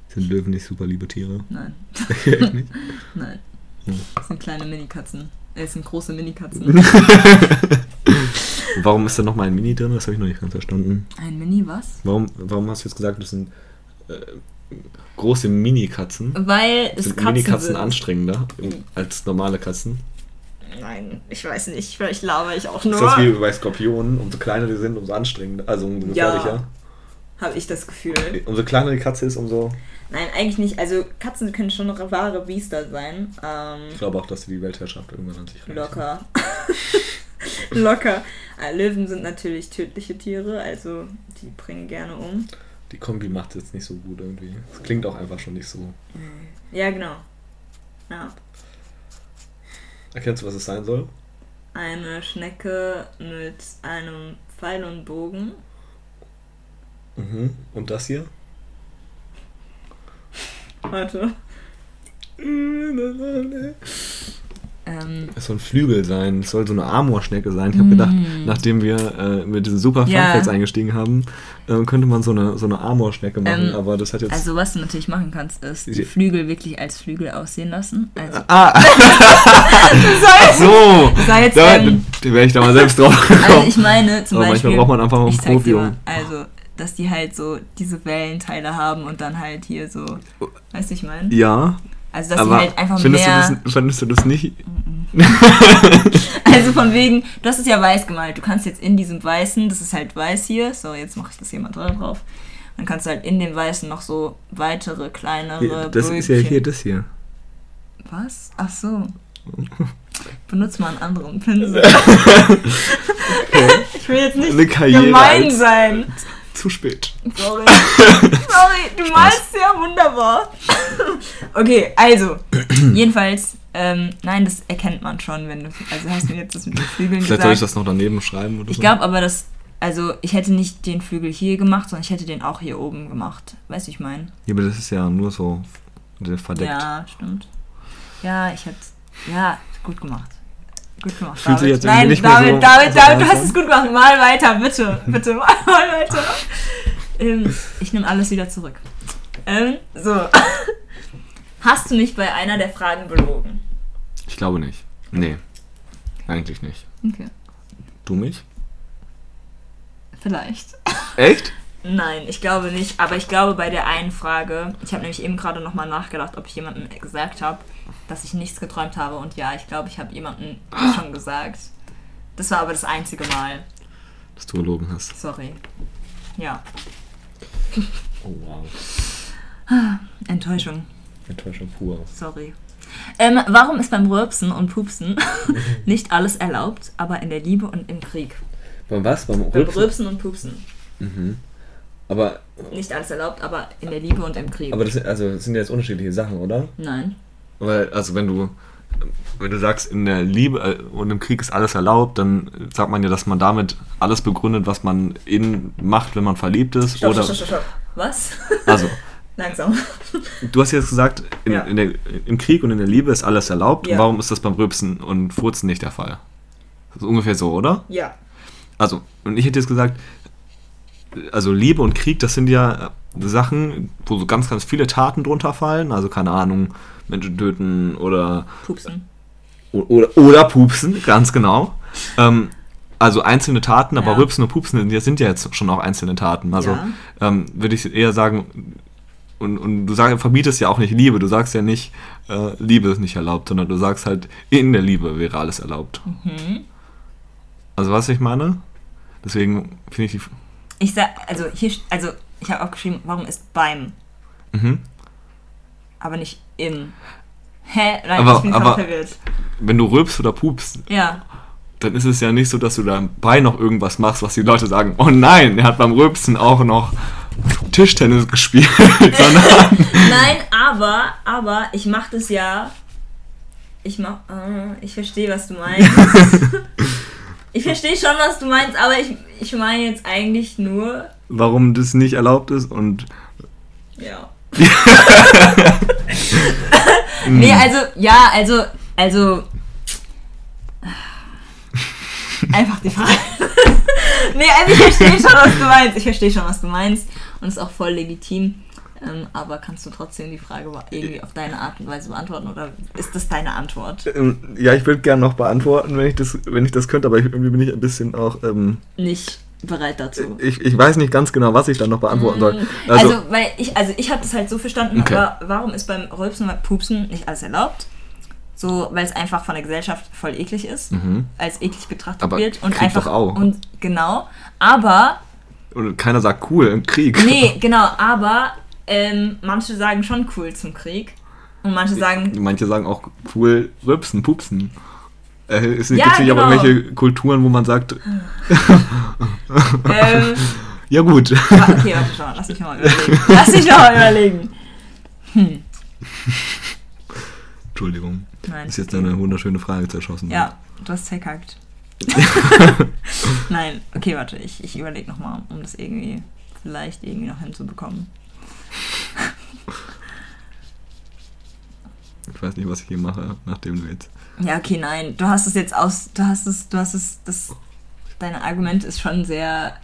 Sind Löwen nicht super liebe Tiere? Nein, Echt nicht? nein. Hm. Das sind kleine Minikatzen. Äh, Es sind große Minikatzen. Warum ist da noch mal ein Mini drin? Das habe ich noch nicht ganz verstanden. Ein Mini was? Warum, warum hast du jetzt gesagt, das sind äh, große Mini-Katzen? Weil es Sind Katzen Mini-Katzen sind. anstrengender als normale Katzen? Nein, ich weiß nicht. Vielleicht laber ich auch nur. Ist das wie bei Skorpionen? Umso kleiner die sind, umso anstrengender, also umso Ja. gefährlicher. Habe ich das Gefühl. Umso kleiner die Katze ist, umso. Nein, eigentlich nicht. Also Katzen können schon noch wahre Biester sein. Ähm, Ich glaube auch, dass sie die Weltherrschaft irgendwann an sich locker. locker. Äh, Löwen sind natürlich tödliche Tiere, also die bringen gerne um. Die Kombi macht jetzt nicht so gut irgendwie. Es klingt auch einfach schon nicht so. Ja, genau. Ja. Erkennst du, was es sein soll? Eine Schnecke mit einem Pfeil und Bogen. Mhm. Und das hier? Warte. Ähm, Es soll ein Flügel sein. Es soll so eine Amorschnecke sein. Ich habe gedacht, nachdem wir äh, mit diesen super. Ja. Funfacts eingestiegen haben, äh, könnte man so eine, so eine Amorschnecke machen. Ähm, aber das hat jetzt. also was du natürlich machen kannst, ist die Flügel wirklich als Flügel aussehen lassen. Also ah! Ach so! Sei jetzt, da ähm, wäre ich da mal selbst drauf gekommen. Also ich meine zum Aber Beispiel. manchmal braucht man einfach mal einen ich zeig dir Profi, mal, um- Also, dass die halt so diese Wellenteile haben und dann halt hier so. Weißt du, ich meine? ja, Also, dass aber die halt einfach findest, mehr. du das, findest du das nicht? Also von wegen, du hast es ja weiß gemalt. Du kannst jetzt in diesem Weißen, das ist halt weiß hier. So, jetzt mache ich das hier mal drauf. Dann kannst du halt in dem Weißen noch so weitere, kleinere. Hier, das ist ja hier das hier. Was? Ach so. Benutze mal einen anderen Pinsel. ich will jetzt nicht gemein sein. Zu spät. Sorry. Sorry, du malst ja wunderbar. okay, also, jedenfalls, ähm, nein, das erkennt man schon, wenn du, also hast du mir jetzt das mit den Flügeln Vielleicht soll ich gesagt. das noch daneben schreiben oder Ich so. glaube aber, dass, also, ich hätte nicht den Flügel hier gemacht, sondern ich hätte den auch hier oben gemacht. Weißt du, ich meine? Ja, aber das ist ja nur so verdeckt. Ja, stimmt. Ja, ich hätte, ja, gut gemacht. Gut gemacht. Fühlt sich David. jetzt Nein, nicht mehr David, so- David, so David, du hast es gut gemacht. Mal weiter, bitte. Bitte, mal, mal weiter. Ähm, ich nehme alles wieder zurück. Ähm, so. Hast du mich bei einer der Fragen belogen? Ich glaube nicht. Nee. Eigentlich nicht. Okay. Du mich? Vielleicht. Echt? Nein, ich glaube nicht. Aber ich glaube bei der einen Frage, ich habe nämlich eben gerade nochmal nachgedacht, ob ich jemandem gesagt habe, dass ich nichts geträumt habe. Und ja, ich glaube, ich habe jemandem schon gesagt. Das war aber das einzige Mal. Dass du gelogen hast. Sorry. Ja, Oh wow. Enttäuschung. Enttäuschung pur. Sorry. Ähm, warum ist beim Rülpsen und Pupsen nicht alles erlaubt, aber in der Liebe und im Krieg? Beim was? Beim Beim Rülpsen? Rülpsen und Pupsen. Mhm. Aber, Nicht alles erlaubt, aber in der Liebe und im Krieg. aber das, also, das sind ja jetzt unterschiedliche Sachen, oder? Nein. Weil, also wenn du, wenn du sagst, in der Liebe äh, und im Krieg ist alles erlaubt, dann sagt man ja, dass man damit alles begründet, was man in macht, wenn man verliebt ist. Stopp, oder, stopp, stopp, stopp. Was? Also, Langsam. du hast jetzt gesagt, in, Ja. in der, im Krieg und in der Liebe ist alles erlaubt. Ja. Warum ist das beim Rülpsen und Furzen nicht der Fall? Das ist ungefähr so, oder? Ja. Also, und ich hätte jetzt gesagt, also Liebe und Krieg, das sind ja Sachen, wo so ganz, ganz viele Taten drunter fallen. Also, keine Ahnung, Menschen töten oder, Pupsen. oder, oder pupsen, ganz genau. Ähm, also einzelne Taten, aber Ja. Rübsen und Pupsen sind ja- sind ja jetzt schon auch einzelne Taten. Also Ja. ähm, würde ich eher sagen, und, und du sag, verbietest ja auch nicht Liebe, du sagst ja nicht, äh, Liebe ist nicht erlaubt, sondern du sagst halt, in der Liebe wäre alles erlaubt. Mhm. Also was ich meine? Deswegen finde ich die... Ich sag, also hier, also ich habe aufgeschrieben, warum ist beim, Mhm. aber nicht im. Hä? Nein, Aber- ich bin aber- verwirrt. Wenn du rülpst oder pupst, Ja. dann ist es ja nicht so, dass du dabei noch irgendwas machst, was die Leute sagen, oh nein, er hat beim Rülpsen auch noch Tischtennis gespielt, Nein, aber, aber ich mach das ja. Ich mach. Äh, ich verstehe, was du meinst. ich verstehe schon, was du meinst, aber ich, ich meine jetzt eigentlich nur. warum das nicht erlaubt ist und Ja. nee, also, ja, also, also. Einfach die Frage. nee, also ich verstehe schon, was du meinst. Ich verstehe schon, was du meinst. Und ist auch voll legitim. Ähm, aber kannst du trotzdem die Frage irgendwie auf deine Art und Weise beantworten? Oder ist das deine Antwort? ähm, ja, ich würde gerne noch beantworten, wenn ich das, wenn ich das könnte, aber ich, irgendwie bin ich ein bisschen auch, ähm, Nicht bereit dazu. ich, ich weiß nicht ganz genau, was ich dann noch beantworten soll. Also, Also, weil ich, also ich habe das halt so verstanden, Okay. aber warum ist beim Rülpsen und Pupsen nicht alles erlaubt? So, weil es einfach von der Gesellschaft voll eklig ist, mhm. als eklig betrachtet Aber wird und Krieg einfach doch auch. und genau, aber und keiner sagt cool im Krieg. nee, genau, aber ähm, manche sagen schon cool zum Krieg und manche sagen Manche sagen auch cool rülpsen, pupsen. Äh, es Ja, gibt sicher genau. auch irgendwelche Kulturen, wo man sagt, ähm, ja gut. okay, warte schon, lass mich mal überlegen. Lass mich mal überlegen. Entschuldigung. Nein. Ist jetzt eine wunderschöne Frage zerschossen. Ja, du hast verkackt. Nein, okay, warte, ich, ich überlege nochmal, um das irgendwie vielleicht irgendwie noch hinzubekommen. Ich weiß nicht, was ich hier mache, nachdem du jetzt. Ja, okay, nein. Du hast es jetzt aus. Du hast es, du hast es, das. Dein Argument ist schon sehr,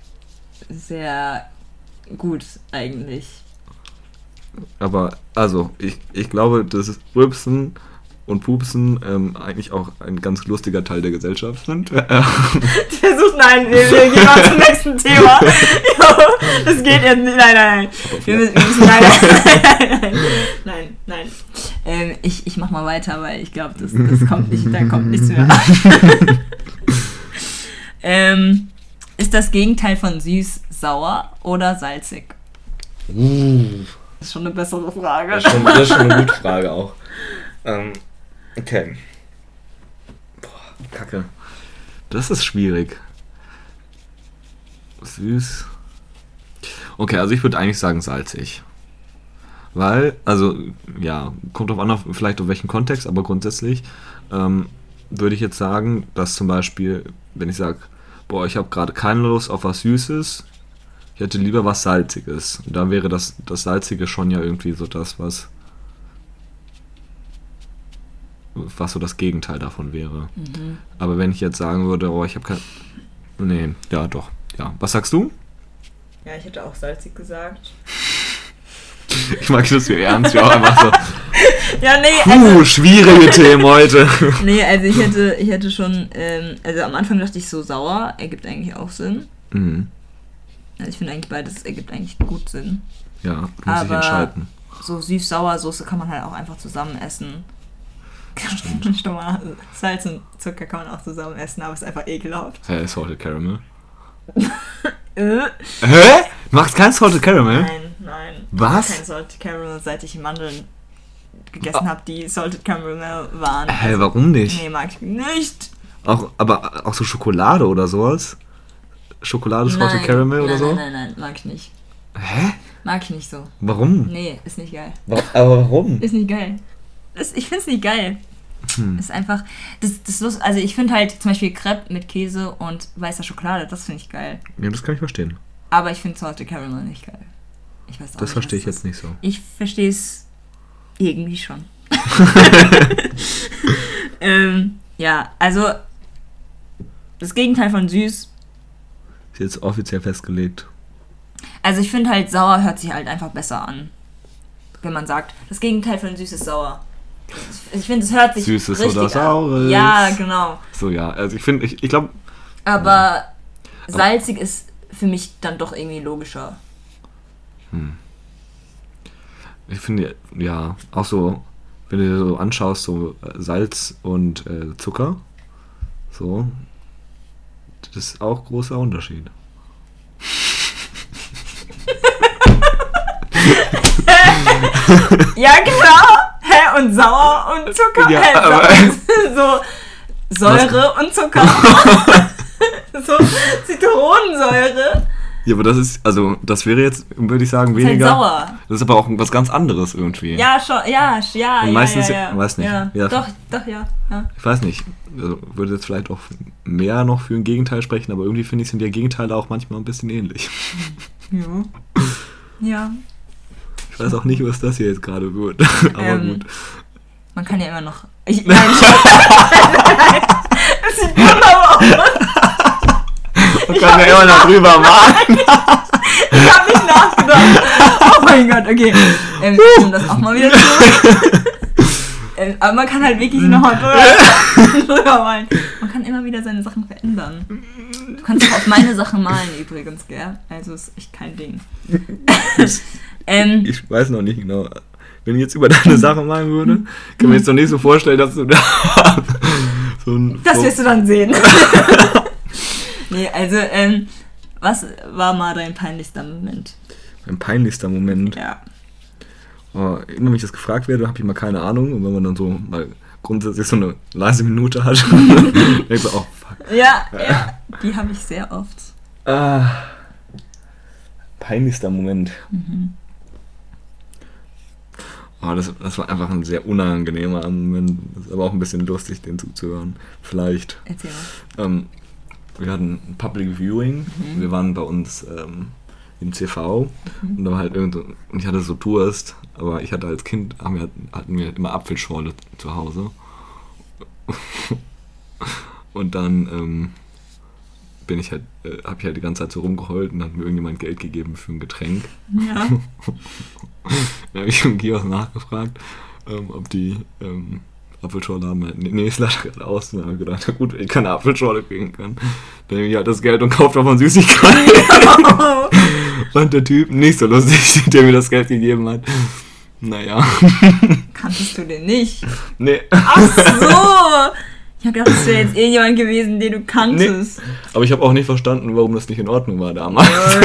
sehr gut eigentlich. Aber, also, ich, ich glaube, dass es Rülpsen und Pupsen ähm, eigentlich auch ein ganz lustiger Teil der Gesellschaft sind. Du versuchst, nein, wir, wir gehen mal zum nächsten Thema. Das geht jetzt nicht. Nein, nein, nein. Wir müssen, wir müssen nein, nein, nein, nein. Ähm, ich, ich mach mal weiter, weil ich glaube, das, das kommt nicht, da kommt nichts mehr. ähm, ist das Gegenteil von süß sauer oder salzig? uh, Das ist schon eine bessere Frage. das, ist schon, das ist schon eine gute Frage auch. Ähm, okay. Boah, Kacke. Das ist schwierig. Süß. Okay, also ich würde eigentlich sagen salzig. Weil, also, ja, kommt drauf an, auf, vielleicht auf welchen Kontext, aber grundsätzlich ähm, würde ich jetzt sagen, dass zum Beispiel, wenn ich sage, boah, ich habe gerade keine Lust auf was Süßes, ich hätte lieber was Salziges. Und da wäre das, das Salzige schon ja irgendwie so das, was, was so das Gegenteil davon wäre. Mhm. Aber wenn ich jetzt sagen würde, oh, ich habe kein. Nee, ja, doch. Ja. Was sagst du? Ja, ich hätte auch salzig gesagt. Ich mag das so ernst, ja auch einfach so. Ja, nee, Puh, also, schwierige Themen heute. nee, also ich hätte, ich hätte schon, ähm, also am Anfang dachte ich so sauer, ergibt eigentlich auch Sinn. Mhm. Also ich finde eigentlich beides ergibt eigentlich gut Sinn. Ja, muss ich Aber- entscheiden. So süß-sauer Soße kann man halt auch einfach zusammen essen. Mal, Salz und Zucker kann man auch zusammen essen, aber es ist einfach ekelhaft. Hä, Salted Caramel. Äh, Hä? Macht kein Salted Caramel? nein, nein. Was? Kein Salted Caramel, seit ich Mandeln gegessen habe, die Salted Caramel waren. Hä, warum nicht? Nee, mag ich nicht. Auch, aber auch so Schokolade oder sowas? Schokolade Salted Caramel oder nein, so? Nein, nein, nein, mag ich nicht. Hä? Mag ich nicht so. Warum? Nee, ist nicht geil. Aber warum? Ist nicht geil. Ist, ich find's nicht geil. Hm. Ist einfach. Das, das Lust, also ich finde halt zum Beispiel Crepe mit Käse und weißer Schokolade, das finde ich geil. Ja, das kann ich verstehen. Aber ich finde Salted Caramel nicht geil. Ich weiß auch Das verstehe ich jetzt nicht so. Ich verstehe es irgendwie schon. ähm, ja, also das Gegenteil von süß. Ist jetzt offiziell festgelegt. Also ich finde halt sauer hört sich halt einfach besser an. Wenn man sagt, das Gegenteil von süß ist sauer. Ich finde, es hört sich Süßes richtig oder an. Saures. Ja, genau. So, ja. Also ich finde, ich, ich glaube, Aber salzig ist für mich dann doch irgendwie logischer. ich finde, ja, auch so, wenn du dir so anschaust, so äh, Salz und äh, Zucker, so, das ist auch großer Unterschied. Ja, klar. Hä? Und sauer und Zucker. Ja, Hä? aber- so Säure und Zucker. so Zitronensäure. Ja, aber das ist, also, das wäre jetzt, würde ich sagen, Ist halt weniger. sauer. Das ist aber auch was ganz anderes irgendwie. Ja, schon, ja, ja, Und ja, meistens- ja, ja. weiß nicht. Ja. Ja. Doch, doch, ja. ja. Ich weiß nicht, also würde jetzt vielleicht auch mehr noch für ein Gegenteil sprechen, aber irgendwie finde ich, sind die Gegenteile auch manchmal ein bisschen ähnlich. Ja. Ja. Ich weiß auch nicht, was das hier jetzt gerade wird. aber Ähm, gut. Man kann ja immer noch. Ich, nein, das sieht wunderbar aus. Man kann ja immer noch drüber malen. Ich hab nicht nachgedacht. Oh mein Gott, okay. Ähm, ich nehme das auch mal wieder zu. Ähm, aber man kann halt wirklich noch mal drüber, drüber malen. Man kann immer wieder seine Sachen verändern. Du kannst auch auf meine Sachen malen übrigens, gell? Also ist echt kein Ding. Ähm, Ich weiß noch nicht genau. Wenn ich jetzt über deine Sache malen würde, kann ich mir jetzt noch nicht so vorstellen, dass du da so ein. das wirst du dann sehen. nee, also, ähm, was war mal dein peinlichster Moment? Ein peinlichster Moment. Ja. Oh, immer wenn ich das gefragt werde, habe ich mal keine Ahnung. Und wenn man dann so mal grundsätzlich so eine leise Minute hat, denkt so, oh fuck. Ja, ja. Die habe ich sehr oft. Ah, peinlichster Moment. Aber das, das war einfach ein sehr unangenehmer Moment. Das ist aber auch ein bisschen lustig, den zuzuhören. Vielleicht. Erzähl mal. Ähm, wir hatten ein Public Viewing. Mhm. Wir waren bei uns ähm, im CV und da war halt irgend und ich hatte so Durst, aber ich hatte als Kind, haben wir, hatten wir immer Apfelschorle zu Hause. und dann ähm, bin ich halt, äh, habe ich halt die ganze Zeit so rumgeheult und dann hat mir irgendjemand Geld gegeben für ein Getränk. Ja. Dann habe ich im Kiosk nachgefragt, ähm, ob die ähm, Apfelschorle haben. Nee, nee, ist leider gerade aus. Und dann habe ich gedacht, na gut, wenn ich keine Apfelschorle kriegen kann, dann nehme ich halt das Geld und kaufe davon Süßigkeiten. Fand der Typ nicht so lustig, der mir das Geld gegeben hat. Naja. Kanntest du den nicht? nee. Ach so! Ich hab gedacht, das wäre jetzt irgendjemand gewesen, den du kanntest. Aber ich habe auch nicht verstanden, warum das nicht in Ordnung war damals.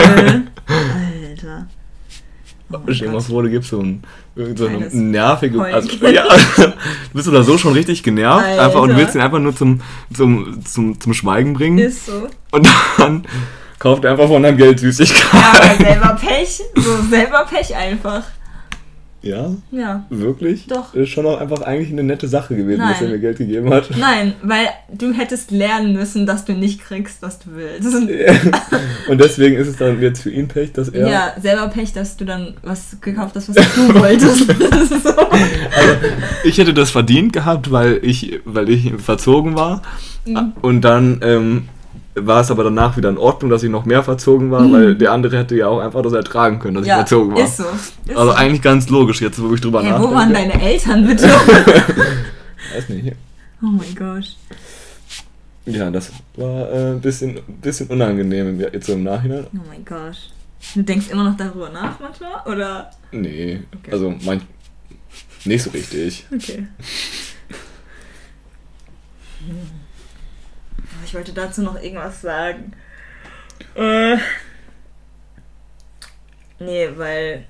Alter. Oh Stell dir mal vor, du gibst so ein, so eine nervige. Also, ja, du bist oder so schon richtig genervt, einfach und du Alter. willst ihn einfach nur zum, zum, zum, zum Schweigen bringen. Ist so. Und dann kauft er einfach von deinem Geld Ja, Süßigkeiten. aber selber Pech. So, selber Pech einfach. Ja, Ja. wirklich? Doch. Das ist schon auch einfach eigentlich eine nette Sache gewesen, dass er Nein. mir Geld gegeben hat. Nein, weil du hättest lernen müssen, dass du nicht kriegst, was du willst. Und deswegen ist es dann jetzt für ihn Pech, dass er. Ja, selber Pech, dass du dann was gekauft hast, was du wolltest. so. Ich hätte das verdient gehabt, weil ich, weil ich verzogen war. Mhm. Und dann ähm, war es aber danach wieder in Ordnung, dass ich noch mehr verzogen war, Mhm. weil der andere hätte ja auch einfach das ertragen können, dass Ja, ich verzogen war. ist so. Ist Also so. eigentlich ganz logisch, jetzt wo ich drüber Hey, nachdenke. wo waren deine Eltern bitte? Weiß nicht. oh mein Gott. Ja, das war äh, ein bisschen, bisschen unangenehm jetzt so im Nachhinein. Oh mein Gott. Du denkst immer noch darüber nach manchmal? Oder? Nee, Okay. also mein, nicht so richtig. Okay. Ich wollte dazu noch irgendwas sagen. Äh. Nee, weil.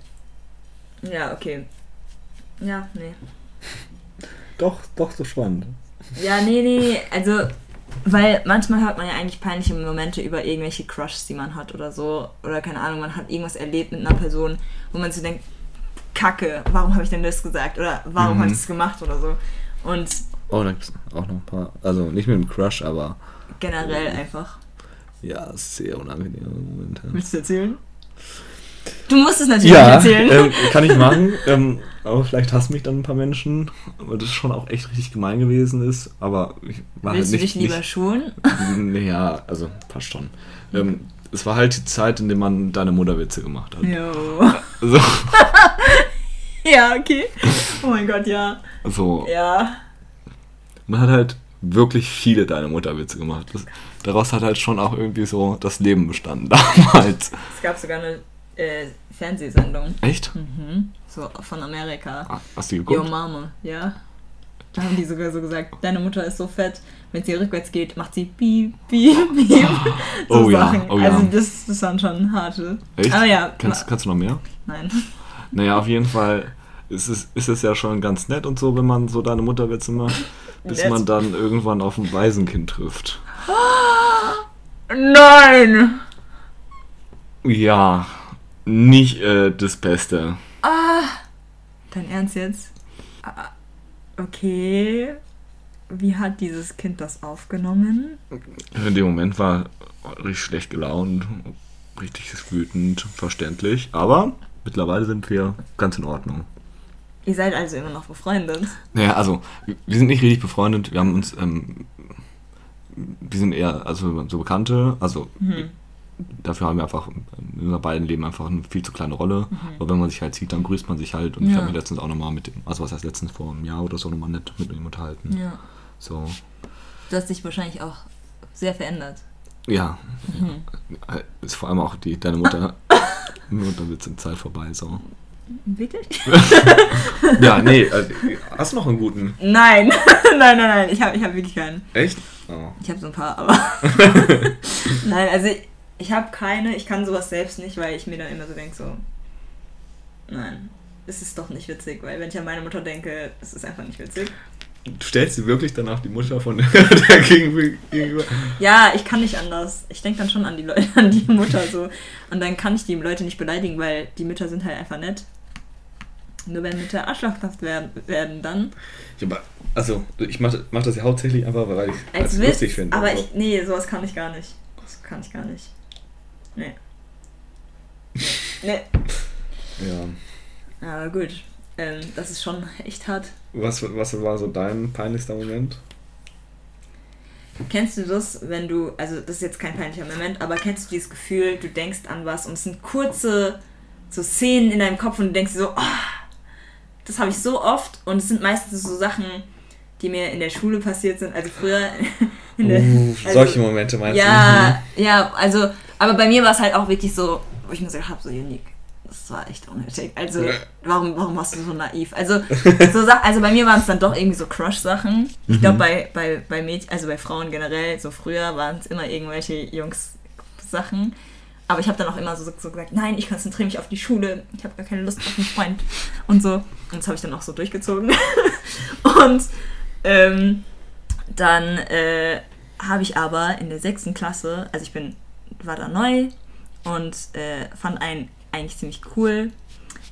Ja, okay. Ja, nee. Doch, doch so spannend. Ja, nee, nee, nee. Also, weil manchmal hört man ja eigentlich peinliche Momente über irgendwelche Crushs, die man hat oder so. Oder keine Ahnung, man hat irgendwas erlebt mit einer Person, wo man sich denkt, Kacke, warum habe ich denn das gesagt? Oder warum Mhm. habe ich das gemacht oder so. Und Oh, da gibt es auch noch ein paar, also nicht mit dem Crush, aber generell einfach. ja, sehr unangenehme Momente. Willst du erzählen? Du musst es natürlich Ja, erzählen. ähm, kann ich machen. ähm, aber vielleicht hassen mich dann ein paar Menschen, weil das schon auch echt richtig gemein gewesen ist. Aber ich war Willst halt du dich nicht. lieber schulen? nicht ja, also passt schon. Ähm, es war halt die Zeit, in der man deine Mutterwitze gemacht hat. Jo. So, Ja, okay. Oh mein Gott, ja. so. Ja. Man hat halt wirklich viele deine Mutterwitze gemacht. Das, daraus hat halt schon auch irgendwie so das Leben bestanden damals. Es gab sogar eine äh, Fernsehsendung. Echt? Mhm. So von Amerika. Ah, Hast du Yo geguckt? Mama, ja. Da haben die sogar so gesagt, deine Mutter ist so fett, wenn sie rückwärts geht, macht sie piep, piep, piep. So Oh ja, oh ja. Also das, das waren schon harte. Echt? Aber ja, Kannst, kannst du noch mehr? nein. Naja, auf jeden Fall ist es, ist es ja schon ganz nett und so, wenn man so deine Mutterwitze macht, bis man dann irgendwann auf ein Waisenkind trifft. Nein! Ja, nicht äh, das Beste. Ah! Dein Ernst jetzt? Ah, okay. Wie hat dieses Kind das aufgenommen? In dem Moment war richtig schlecht gelaunt, richtig wütend, verständlich, aber mittlerweile sind wir ganz in Ordnung. Ihr seid also immer noch befreundet. Naja, also, wir sind nicht richtig befreundet, wir haben uns, ähm, wir sind eher, also so Bekannte, also Mhm. dafür haben wir einfach in unseren beiden Leben einfach eine viel zu kleine Rolle. Mhm. Aber wenn man sich halt sieht, dann grüßt man sich halt. Und ich Ja. habe mich letztens auch nochmal mit dem, also was heißt letztens vor einem Jahr oder so nochmal nett mit ihm unterhalten. Ja. So, Du hast dich wahrscheinlich auch sehr verändert. ja. Mhm. Ist vor allem auch die, deine Mutter, Mutter wird in Zeit vorbei, so. Wirklich? Ja, nee, äh, hast du noch einen guten? Nein, nein, nein, nein. Ich habe ich hab wirklich keinen. Echt? Oh. Ich habe so ein paar, aber. nein, also ich, ich habe keine. Ich kann sowas selbst nicht, weil ich mir dann immer so denke, so. Nein, es ist doch nicht witzig, weil wenn ich an meine Mutter denke, es ist einfach nicht witzig. Du stellst sie wirklich danach die Mutter von der, der gegenüber? Ja, ich kann nicht anders. Ich denke dann schon an die Leute, an die Mutter so. Und dann kann ich die Leute nicht beleidigen, weil die Mütter sind halt einfach nett. Nur wenn Mütter arschlochhaft werden, werden dann. Ja, aber, also, ich mache mach das ja hauptsächlich einfach, weil ich es lustig finde. aber ich, nee, sowas kann ich gar nicht. Das kann ich gar nicht. Nee. Nee. ja. Aber gut. Ähm, das ist schon echt hart. Was, was war so dein peinlichster Moment? Kennst du das, wenn du, also das ist jetzt kein peinlicher Moment, aber kennst du dieses Gefühl, du denkst an was und es sind kurze so Szenen in deinem Kopf und du denkst so, oh, das habe ich so oft und es sind meistens so Sachen, die mir in der Schule passiert sind, also früher in der, Uh, also- solche Momente meinst Ja, ja, also, aber bei mir war es halt auch wirklich so, wo ich mir gesagt habe, so unique. Das war echt unnötig. Also, Ja. warum, warum warst du so naiv? Also, so also bei mir waren es dann doch irgendwie so Crush-Sachen. Ich glaube, bei, bei, bei Mädchen, also bei Frauen generell, so früher waren es immer irgendwelche Jungs-Sachen. Aber ich habe dann auch immer so, so gesagt, nein, ich konzentriere mich auf die Schule, ich habe gar keine Lust auf einen Freund und so. Und das habe ich dann auch so durchgezogen. und ähm, dann äh, habe ich aber in der sechsten Klasse, also ich bin, war da neu und äh, fand einen eigentlich ziemlich cool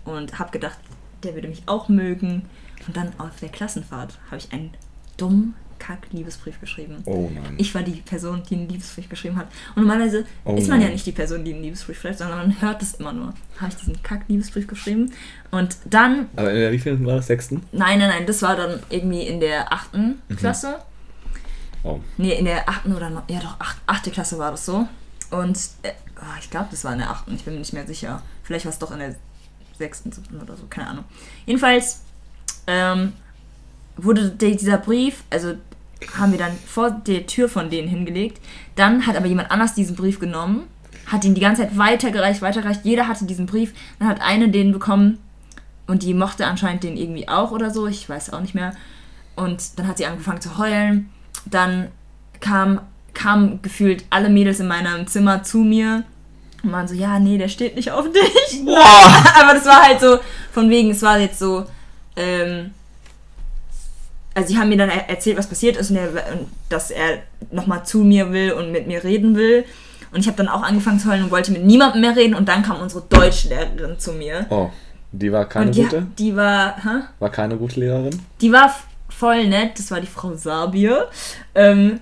und habe gedacht, der würde mich auch mögen. Und dann auf der Klassenfahrt habe ich einen dummen Kack-Liebesbrief geschrieben. Oh nein. Ich war die Person, die einen Liebesbrief geschrieben hat. Und normalerweise Oh ist man ja nein. nicht die Person, die einen Liebesbrief schreibt, sondern man hört es immer nur. Habe ich diesen Kack-Liebesbrief geschrieben. Und dann aber in der wievielten war das? Sechsten? Nein, nein, nein, das war dann irgendwie in der achten Klasse. Oh. Nee, in der achten oder noch, ja doch, acht, achte Klasse war das so. Und äh, oh, ich glaube, das war in der achten, ich bin mir nicht mehr sicher. Vielleicht war es doch in der sechsten, siebten oder so, keine Ahnung. Jedenfalls ähm, wurde dieser Brief, also haben wir dann vor der Tür von denen hingelegt. Dann hat aber jemand anders diesen Brief genommen, hat ihn die ganze Zeit weitergereicht, weitergereicht. Jeder hatte diesen Brief. Dann hat eine den bekommen und die mochte anscheinend den irgendwie auch oder so. Ich weiß auch nicht mehr. Und dann hat sie angefangen zu heulen. Dann kam, kamen gefühlt alle Mädels in meinem Zimmer zu mir und waren so, ja, nee, der steht nicht auf dich. Boah! Aber das war halt so, von wegen, es war jetzt so, ähm, also sie haben mir dann er- erzählt, was passiert ist und, er, und dass er nochmal zu mir will und mit mir reden will. Und ich habe dann auch angefangen zu heulen und wollte mit niemandem mehr reden und dann kam unsere Deutschlehrerin zu mir. Oh, die war keine die, gute? die war, hä? War keine gute Lehrerin? Die war voll nett, das war die Frau Sabir. Ähm,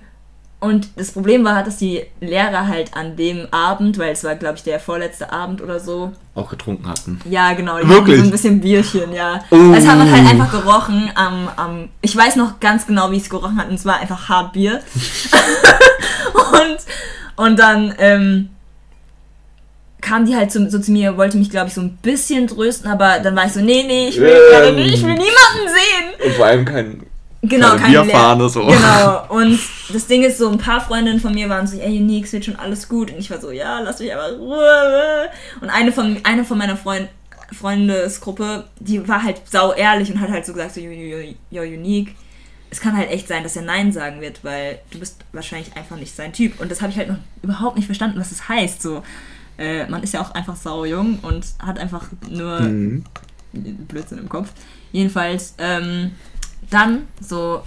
und das Problem war, dass die Lehrer halt an dem Abend, weil es war, glaube ich, der vorletzte Abend oder so, Auch getrunken hatten. ja, genau. Die Wirklich? so ein bisschen Bierchen, ja. Oh. Das hat man halt einfach gerochen am, am. Ich weiß noch ganz genau, wie es gerochen hat. Und es war einfach hart Bier. und, und dann ähm, kam die halt so, so zu mir, wollte mich, glaube ich, so ein bisschen trösten, aber dann war ich so, nee, nee, ich will Ähm. ich will niemanden sehen. Und vor allem kein. Genau, Keine keine Bierfahne, so. Genau. Und das Ding ist, so ein paar Freundinnen von mir waren so, ey, Unique, es wird schon alles gut. Und ich war so, ja, lass mich aber Ruhe. Und eine von, eine von meiner Freund, Freundesgruppe, die war halt sau ehrlich und hat halt so gesagt, so, yo, yo, yo, yo, Unique, es kann halt echt sein, dass er Nein sagen wird, weil du bist wahrscheinlich einfach nicht sein Typ. Und das habe ich halt noch überhaupt nicht verstanden, was das heißt. So, äh, man ist ja auch einfach sau jung und hat einfach nur Mhm. Blödsinn im Kopf. Jedenfalls, ähm, dann so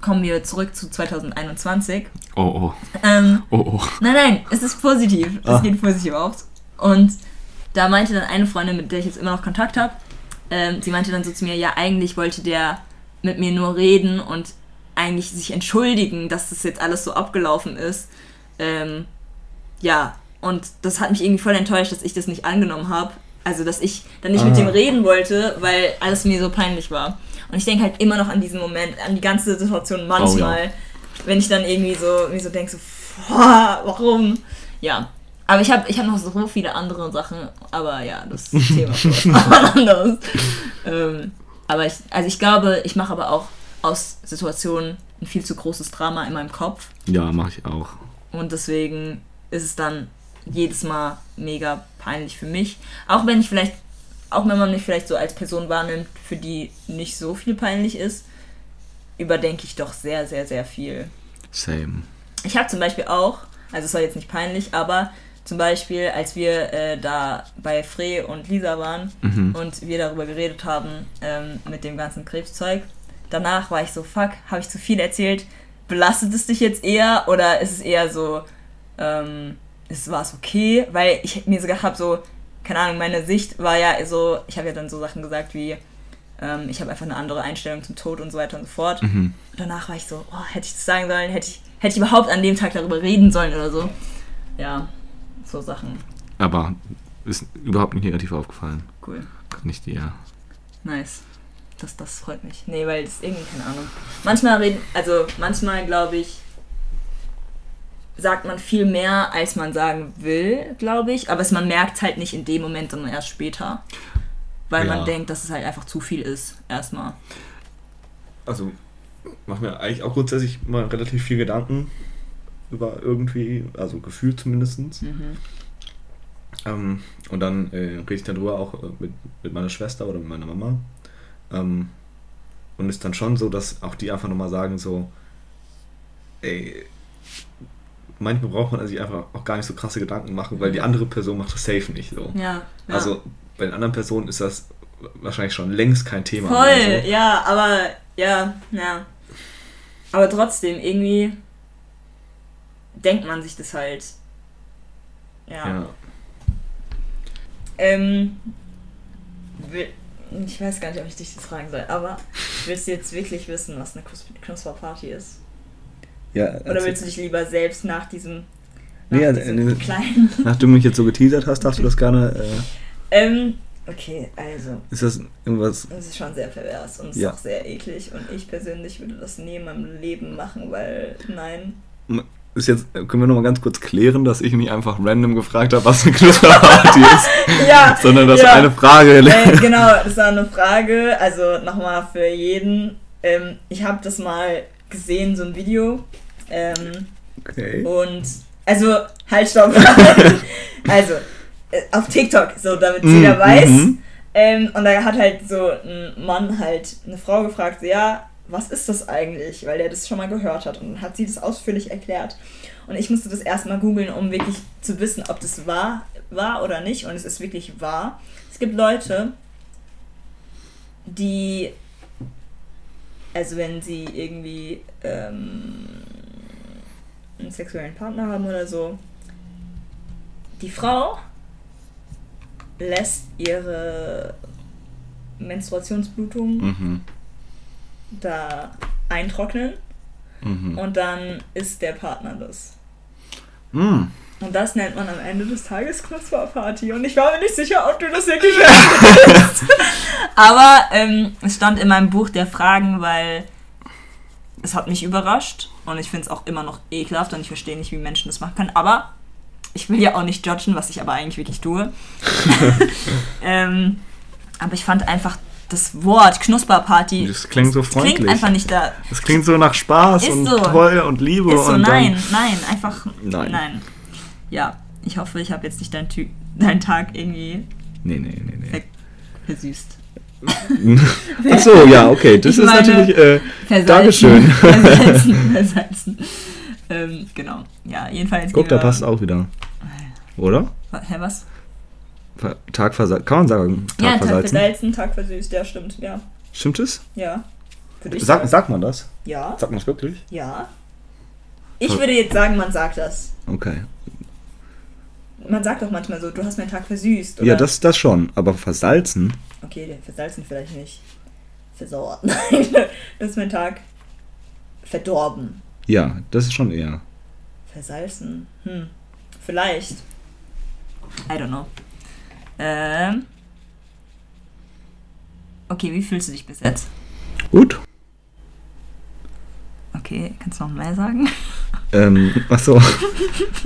kommen wir zurück zu 2021. Oh, oh. Ähm, Oh, oh. nein, nein, es ist positiv. Es Ah. geht positiv aus. Und da meinte dann eine Freundin, mit der ich jetzt immer noch Kontakt habe, ähm, sie meinte dann so zu mir, ja, eigentlich wollte der mit mir nur reden und eigentlich sich entschuldigen, dass das jetzt alles so abgelaufen ist. Ähm, ja, und das hat mich irgendwie voll enttäuscht, dass ich das nicht angenommen habe. Also, dass ich dann nicht mit Ah. dem reden wollte, weil alles mir so peinlich war. Und ich denke halt immer noch an diesen Moment, an die ganze Situation manchmal, wenn ich dann irgendwie so, mir so denke, so, warum? Ja. Aber ich habe ich hab noch so viele andere Sachen, aber ja, das ist Thema was anderes. Ähm, aber ich, also ich glaube, ich mache aber auch aus Situationen ein viel zu großes Drama in meinem Kopf. Ja, mach ich auch. Und deswegen ist es dann jedes Mal mega peinlich für mich. Auch wenn ich vielleicht, auch wenn man mich vielleicht so als Person wahrnimmt, für die nicht so viel peinlich ist, überdenke ich doch sehr, sehr, sehr viel. Same. Ich habe zum Beispiel auch, also es war jetzt nicht peinlich, aber zum Beispiel, als wir äh, da bei Frey und Lisa waren Mhm. und wir darüber geredet haben ähm, mit dem ganzen Krebszeug, danach war ich so, fuck, habe ich zu viel erzählt? Belastet es dich jetzt eher oder ist es eher so, ähm, ist, war es okay? Weil ich mir so gedacht habe, so, keine Ahnung, meine Sicht war ja so, ich habe ja dann so Sachen gesagt wie, ähm, ich habe einfach eine andere Einstellung zum Tod und so weiter und so fort. Mhm. Danach war ich so, oh, hätte ich das sagen sollen, hätte ich, hätte ich überhaupt an dem Tag darüber reden sollen oder so. Ja, so Sachen. Aber ist überhaupt nicht negativ aufgefallen. Cool. Ich dir. Nice. Das, das freut mich. Nee, weil das irgendwie, keine Ahnung. Manchmal reden, also manchmal glaube ich, sagt man viel mehr, als man sagen will, glaube ich. Aber es, man merkt halt nicht in dem Moment, sondern erst später. Weil Ja. man denkt, dass es halt einfach zu viel ist. Erstmal. Also, mach mir eigentlich auch grundsätzlich mal relativ viel Gedanken über irgendwie, also gefühlt zumindest. Mhm. Ähm, und dann äh, rede ich darüber auch äh, mit, mit meiner Schwester oder mit meiner Mama. Ähm, und ist dann schon so, dass auch die einfach nochmal sagen so, ey, manchmal braucht man sich einfach auch gar nicht so krasse Gedanken machen, weil die andere Person macht das safe nicht so. Ja. ja. Also bei den anderen Personen ist das wahrscheinlich schon längst kein Thema. Voll, mehr, so. ja, aber ja, ja. Aber trotzdem, irgendwie denkt man sich das halt. Ja. Ja. Ähm, ich weiß gar nicht, ob ich dich das fragen soll, aber willst du jetzt wirklich wissen, was eine Knus- Knusperparty ist? Ja Oder willst du dich lieber selbst nach diesem, nach Nee, also, diesem äh, kleinen... Nachdem du mich jetzt so geteasert hast, darfst du das gerne. Äh, Ähm, okay, also, ist das irgendwas. das ist schon sehr pervers und ist Ja. auch sehr eklig und ich persönlich würde das nie in meinem Leben machen, weil, nein, Ist jetzt, äh, können wir nochmal ganz kurz klären, dass ich nicht einfach random gefragt habe, was eine Knusperparty ist, ja, sondern dass ja. eine Frage. äh, genau, das war eine Frage. Also nochmal für jeden. Ähm, ich habe das mal gesehen, so ein Video. Ähm, Okay. und also, halt, stopp. also, äh, auf TikTok, so damit Mhm, jeder weiß. mhm. Ähm, und da hat halt so ein Mann halt eine Frau gefragt, so, ja, was ist das eigentlich? Weil der das schon mal gehört hat. Und dann hat sie das ausführlich erklärt. Und ich musste das erstmal googeln, um wirklich zu wissen, ob das wahr war oder nicht. Und es ist wirklich wahr. Es gibt Leute, die, also wenn sie irgendwie ähm, einen sexuellen Partner haben oder so, die Frau lässt ihre Menstruationsblutung Mhm. da eintrocknen Mhm. und dann isst der Partner das. Mhm. Und das nennt man am Ende des Tages Knusperparty. Und ich war mir nicht sicher, ob du das wirklich willst. Aber ähm, es stand in meinem Buch der Fragen, weil es hat mich überrascht. Und ich finde es auch immer noch ekelhaft und ich verstehe nicht, wie Menschen das machen können. Aber ich will ja auch nicht judgen, was ich aber eigentlich wirklich tue. ähm, aber ich fand einfach das Wort Knusperparty Das klingt so das klingt freundlich. einfach nicht da. Das klingt so nach Spaß Ist und so. toll und Liebe Ist so, und nein, dann. nein, einfach Nein. nein. Ja, ich hoffe, ich habe jetzt nicht deinen, Ty deinen Tag irgendwie Nee, nee, nee, nee. Versüßt. Ach so, ja, okay. Das Ich ist meine, natürlich. Äh, Versalzen. Dankeschön. Versalzen, versalzen. Ähm, genau. Ja, jedenfalls. guck, da passt auch wieder. Oder? Hä, was? Tag versalzen. Kann man sagen. Tag ja, Tag versalzen. versalzen, Tag versüßt, ja, stimmt, ja. Stimmt es? Ja. Sag, sagt man das? Ja, Sagt man das wirklich? ja. Ich würde jetzt sagen, man sagt das. Okay. Man sagt doch manchmal so, du hast meinen Tag versüßt. Oder? Ja, das, das schon. Aber versalzen? Okay, den versalzen vielleicht nicht. Versauert. Nein, das ist mein Tag verdorben. Ja, das ist schon eher. Versalzen. Hm. Vielleicht. I don't know. Ähm. Okay, wie fühlst du dich bis jetzt? Gut. Okay, kannst du noch mehr sagen? Ähm, achso.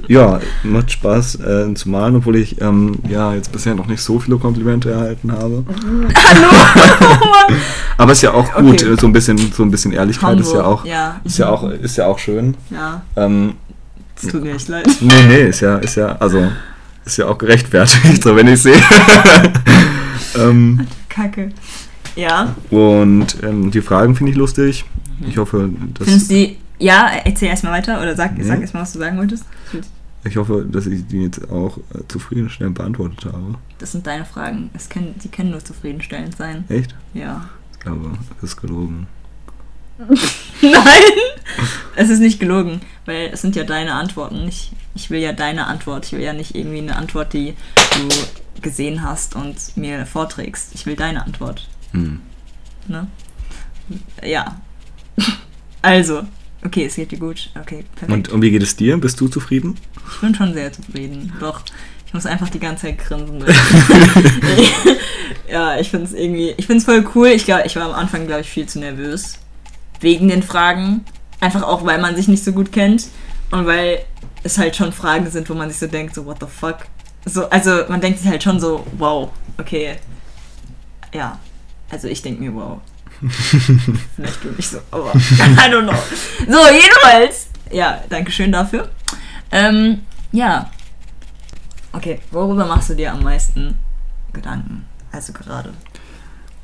ja, macht Spaß äh, zu malen, obwohl ich ähm, ja jetzt bisher noch nicht so viele Komplimente erhalten habe. Hallo! Aber ist ja auch gut, Okay. so ein bisschen, so ein bisschen Ehrlichkeit ist ja auch, Ja, ist ja auch, ist ja auch schön. ja. Ähm, Es tut mir echt leid. nee, nee, ist ja, ist ja, also ist ja auch gerechtfertigt, so wenn ich sehe. ähm, Kacke. Ja. und ähm, die Fragen finde ich lustig. Ich hoffe, dass Findest du die. Ja, erzähl erstmal weiter oder sag, Nee. sag erstmal, was du sagen wolltest. ich hoffe, dass ich die jetzt auch äh, zufriedenstellend beantwortet habe. Das sind deine Fragen. Es können, die können nur zufriedenstellend sein. Echt? Ja. Ich glaube, das ist gelogen. Nein! Es ist nicht gelogen, weil es sind ja deine Antworten. Ich, ich will ja deine Antwort. Ich will ja nicht irgendwie eine Antwort, die du gesehen hast und mir vorträgst. Ich will deine Antwort. Hm. Ne? Ja. Also, okay, es geht dir gut. Okay, perfekt. Und, und wie geht es dir? Bist du zufrieden? Ich bin schon sehr zufrieden. Doch, ich muss einfach die ganze Zeit grinsen. ja, ich finde es irgendwie, ich finde es voll cool. Ich glaube, ich war am Anfang, glaube ich, viel zu nervös. Wegen den Fragen. Einfach auch, weil man sich nicht so gut kennt. Und weil es halt schon Fragen sind, wo man sich so denkt, so, what the fuck? So, also man denkt sich halt schon so, wow, okay. Ja. Also ich denke mir, wow. Vielleicht du nicht so, aber I don't know. So, jedenfalls. Ja, danke schön dafür. Ähm, ja. Okay, worüber machst du dir am meisten Gedanken? Also gerade.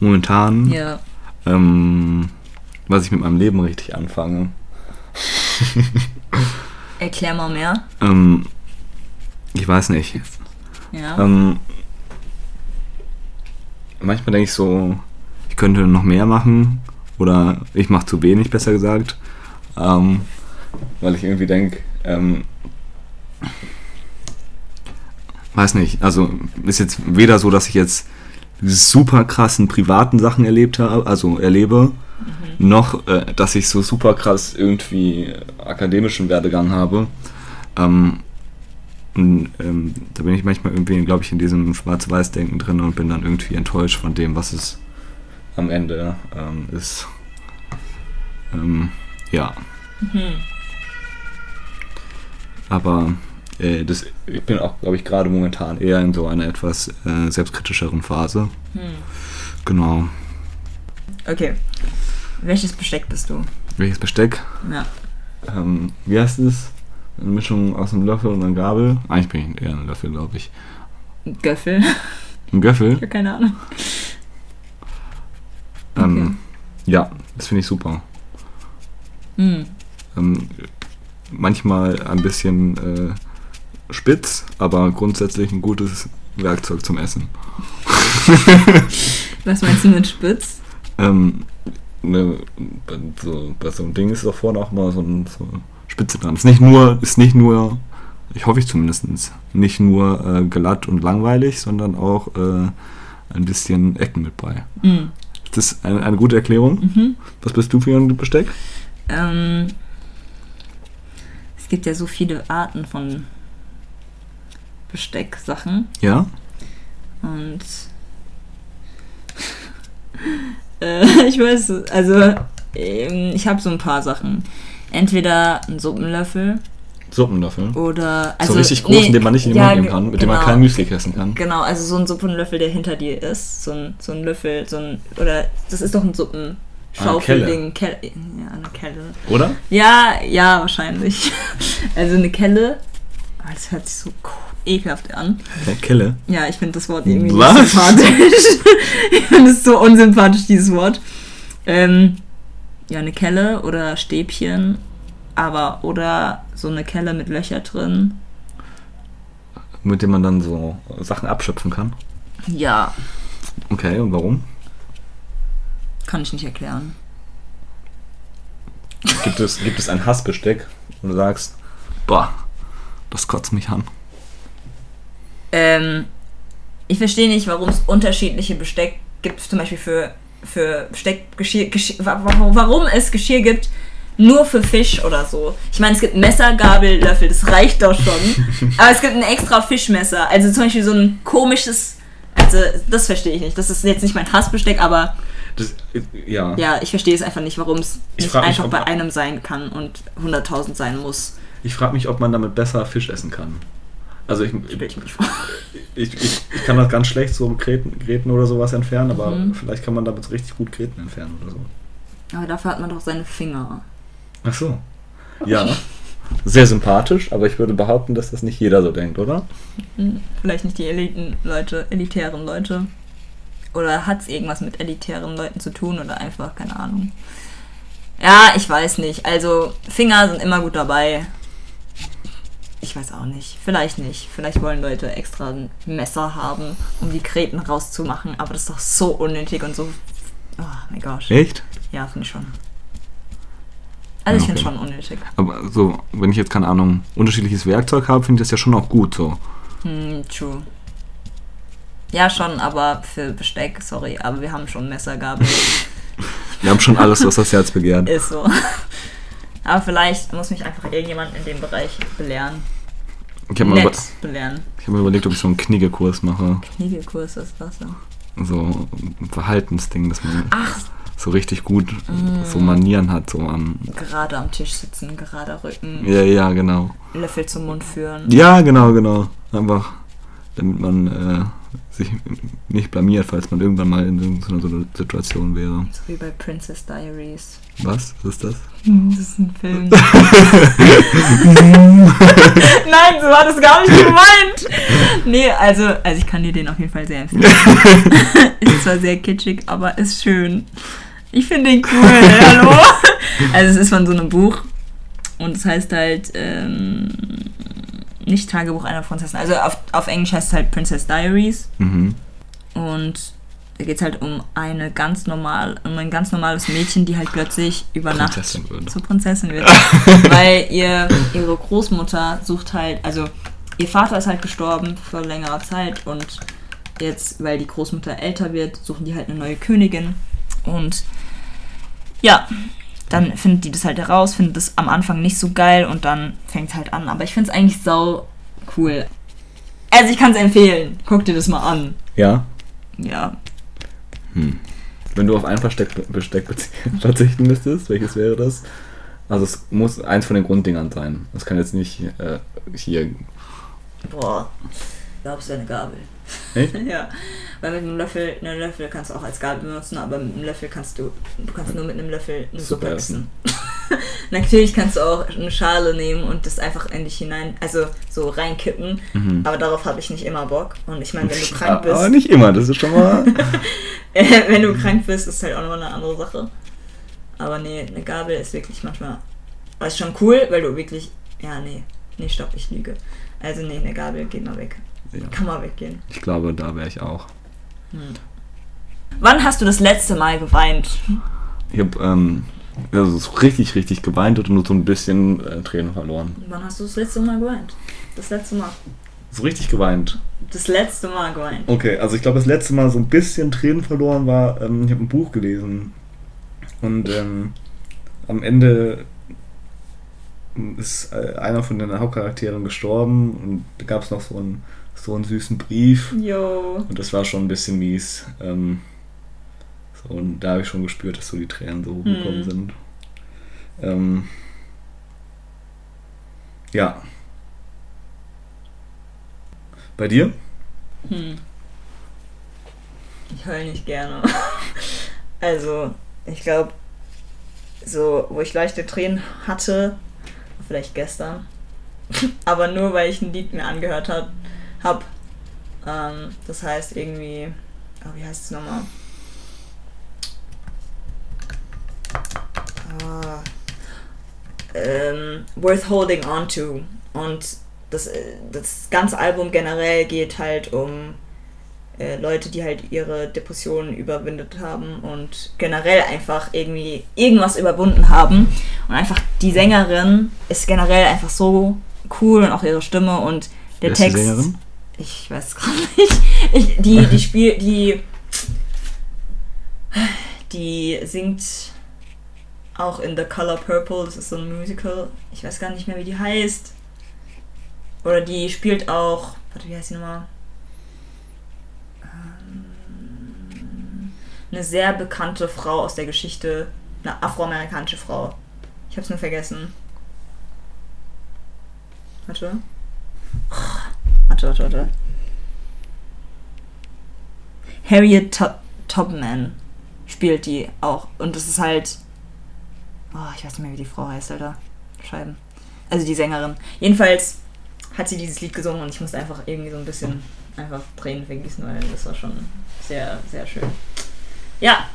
Momentan, Ja. ähm, was ich mit meinem Leben richtig anfange. Erklär mal mehr. Ähm, ich weiß nicht. Ja. Ähm, manchmal denke ich so, ich könnte noch mehr machen oder ich mache zu wenig, besser gesagt. Ähm, weil ich irgendwie denke, ähm, weiß nicht, also ist jetzt weder so, dass ich jetzt super krassen privaten Sachen erlebt habe, also erlebe, noch, äh, dass ich so super krass irgendwie akademischen Werdegang habe. Ähm, und, ähm, da bin ich manchmal irgendwie, glaube ich, in diesem Schwarz-Weiß-Denken drin und bin dann irgendwie enttäuscht von dem, was es am Ende ähm, ist. Ähm, ja. Mhm. Aber äh, das, ich bin auch, glaube ich, gerade momentan eher in so einer etwas äh, selbstkritischeren Phase. Hm. Genau. Okay. Welches Besteck bist du? Welches Besteck? Ja. Ähm, wie heißt es? Eine Mischung aus einem Löffel und einer Gabel. Eigentlich bin ich eher ein Löffel, glaube ich. Göffel. Ein Göffel? Ich habe keine Ahnung. Ähm, ja, das finde ich super. Hm. Ähm, manchmal ein bisschen äh, spitz, aber grundsätzlich ein gutes Werkzeug zum Essen. Was meinst du mit Spitz? Ähm, ne, bei so, bei so einem Ding ist da vorne auch mal so, ein, so eine Spitze dran. Ist nicht nur, ist nicht nur, ich hoffe ich zumindest, nicht nur äh, glatt und langweilig, sondern auch äh, ein bisschen Ecken mit bei. Hm. Ist das eine, eine gute Erklärung? Mhm. Was bist du für ein Besteck? Ähm, es gibt ja so viele Arten von Bestecksachen Ja? und äh, ich weiß, also ähm, ich habe so ein paar Sachen. Entweder ein Suppenlöffel Suppenlöffel. oder also so richtig groß, nee, den man nicht in den ja, Mund nehmen kann, mit dem man genau. kein Müsli essen kann. Genau, also so ein Suppenlöffel, der hinter dir ist. So ein, so ein Löffel, so ein. Oder das ist doch ein Suppenschaufelding. Kelle. Ja, eine Kelle. Oder? Ja, ja, wahrscheinlich. Also eine Kelle. Oh, das hört sich so ekelhaft an. Ja, Kelle. Ja, ich finde das Wort irgendwie Was? nicht sympathisch. ich finde es so unsympathisch, dieses Wort. Ähm, ja, eine Kelle oder Stäbchen, aber oder so eine Kelle mit Löcher drin. Mit dem man dann so Sachen abschöpfen kann. Ja, Okay, und warum? kann ich nicht erklären. Gibt es, gibt es ein Hassbesteck, wo du sagst, boah, das kotzt mich an. Ähm, ich verstehe nicht, warum es unterschiedliche Besteck gibt, zum Beispiel für, für Besteck, Geschirr, Geschirr, warum es Geschirr gibt, nur für Fisch oder so. Ich meine, es gibt Messer, Gabel, Löffel, das reicht doch schon. Aber es gibt ein extra Fischmesser. Also zum Beispiel so ein komisches, also das verstehe ich nicht. Das ist jetzt nicht mein Hassbesteck, aber Das, ja. ja, ich verstehe es einfach nicht, warum es Ich nicht mich, einfach ob bei einem sein kann und 100.000 sein muss. Ich frage mich, ob man damit besser Fisch essen kann. Also ich, ich ich, ich, kann das ganz schlecht so Gräten, Gräten oder sowas entfernen, aber Mhm. vielleicht kann man damit so richtig gut Gräten entfernen oder so. Aber dafür hat man doch seine Finger. Ach so. Ja. Sehr sympathisch, aber ich würde behaupten, dass das nicht jeder so denkt, oder? Hm, Vielleicht nicht die Eliten-Leute, elitären Leute. Oder hat es irgendwas mit elitären Leuten zu tun oder einfach, keine Ahnung. Ja, ich weiß nicht. Also, Finger sind immer gut dabei. Ich weiß auch nicht. Vielleicht nicht. Vielleicht wollen Leute extra ein Messer haben, um die Kreten rauszumachen. Aber das ist doch so unnötig und so. Oh mein Gott. Echt? Ja, finde ich schon. Also, ich finde okay. schon unnötig. Aber so, wenn ich jetzt keine Ahnung, unterschiedliches Werkzeug habe, finde ich das ja schon auch gut so. Hm, true. Ja, schon, aber für Besteck, sorry, aber wir haben schon Messergabel. wir haben schon alles, was das Herz begehrt. Ist so. Aber vielleicht muss mich einfach irgendjemand in dem Bereich belehren. Ich habe mir. Ich hab mir überlegt, ob ich so einen Kniegekurs mache. Kniegekurs ist was so? So ein Verhaltensding, dass man Ach. So richtig gut mm. so Manieren hat. So am gerade am Tisch sitzen, gerade Rücken. Ja, ja, genau. Löffel zum Mund führen. Ja, genau, genau. Einfach, damit man äh, sich nicht blamiert, falls man irgendwann mal in irgendeiner Situation wäre. So wie bei Princess Diaries. Was? Was ist das? Das ist ein Film. Nein, so war das gar nicht gemeint. Nee, also, also ich kann dir den auf jeden Fall sehr empfehlen. ist zwar sehr kitschig, aber ist schön. Ich finde den cool. Hallo? Also es ist von so einem Buch und es heißt halt ähm, nicht Tagebuch einer Prinzessin. Also auf, auf Englisch heißt es halt Princess Diaries. Mhm. Und da geht es halt um eine ganz normal, um ein ganz normales Mädchen, die halt plötzlich über Nacht zur Prinzessin wird. Weil ihr, ihre Großmutter sucht halt, also ihr Vater ist halt gestorben vor längerer Zeit und jetzt, weil die Großmutter älter wird, suchen die halt eine neue Königin. Und ja, dann findet die das halt heraus, findet es am Anfang nicht so geil und dann fängt es halt an. Aber ich finde es eigentlich sau cool. Also ich kann es empfehlen. Guck dir das mal an. Ja? Ja. Hm. Wenn du auf ein Versteck, Besteck verzichten müsstest, welches wäre das? Also es muss eins von den Grunddingern sein. Das kann jetzt nicht äh, hier... Boah, ich glaube, es wäre eine Gabel. Echt? ja. Weil mit einem Löffel, einen Löffel kannst du auch als Gabel benutzen, aber mit einem Löffel kannst du, du kannst nur mit einem Löffel eine Suppe essen. Natürlich kannst du auch eine Schale nehmen und das einfach in dich hinein, also so reinkippen, mhm. aber darauf habe ich nicht immer Bock. Und ich meine, wenn du krank bist. Aber nicht immer, das ist schon mal. wenn du krank bist, ist halt auch nochmal eine andere Sache. Aber nee, eine Gabel ist wirklich manchmal. Aber ist schon cool, weil du wirklich. Ja, nee. Nee, stopp, ich lüge. Also nee, eine Gabel geht mal weg. Ja. Kann mal weggehen. Ich glaube, da wäre ich auch. Hm. Wann hast du das letzte Mal geweint? Ich habe ähm, also so richtig, richtig geweint und nur so ein bisschen äh, Tränen verloren. Wann hast du das letzte Mal geweint? Das letzte Mal. So richtig geweint. Das letzte Mal geweint. Okay, also ich glaube, das letzte Mal so ein bisschen Tränen verloren war, ähm, ich habe ein Buch gelesen. Und ähm, am Ende ist äh, einer von den Hauptcharakteren gestorben und da gab es noch so einen, so einen süßen Brief. Jo. Und das war schon ein bisschen mies. Ähm, so, und da habe ich schon gespürt, dass so die Tränen so hochgekommen hm. sind. Ähm, ja. Bei dir? Hm. Ich heule nicht gerne. also, ich glaube, so, wo ich leichte Tränen hatte, vielleicht gestern, aber nur weil ich ein Lied mir angehört habe. Hab. Ähm, das heißt irgendwie, oh, wie heißt es nochmal? Ah, ähm, Worth Holding On To. Und das, äh, das ganze Album generell geht halt um äh, Leute, die halt ihre Depressionen überwindet haben und generell einfach irgendwie irgendwas überwunden haben. Und einfach die Sängerin ist generell einfach so cool und auch ihre Stimme und der Text. Sängerin? Ich weiß gerade nicht. Ich, die, die spielt, die, die singt auch in The Color Purple, das ist so ein Musical. Ich weiß gar nicht mehr, wie die heißt. Oder die spielt auch. Warte, wie heißt die nochmal? Ähm, eine sehr bekannte Frau aus der Geschichte. Eine afroamerikanische Frau. Ich hab's nur vergessen. Warte. Warte, warte, warte. Harriet Top Tubman spielt die auch. Und das ist halt Oh, ich weiß nicht mehr, wie die Frau heißt, Alter. Scheiben. Also die Sängerin. Jedenfalls hat sie dieses Lied gesungen und ich musste einfach irgendwie so ein bisschen einfach Tränen vergießen, weil das war schon sehr, sehr schön. Ja.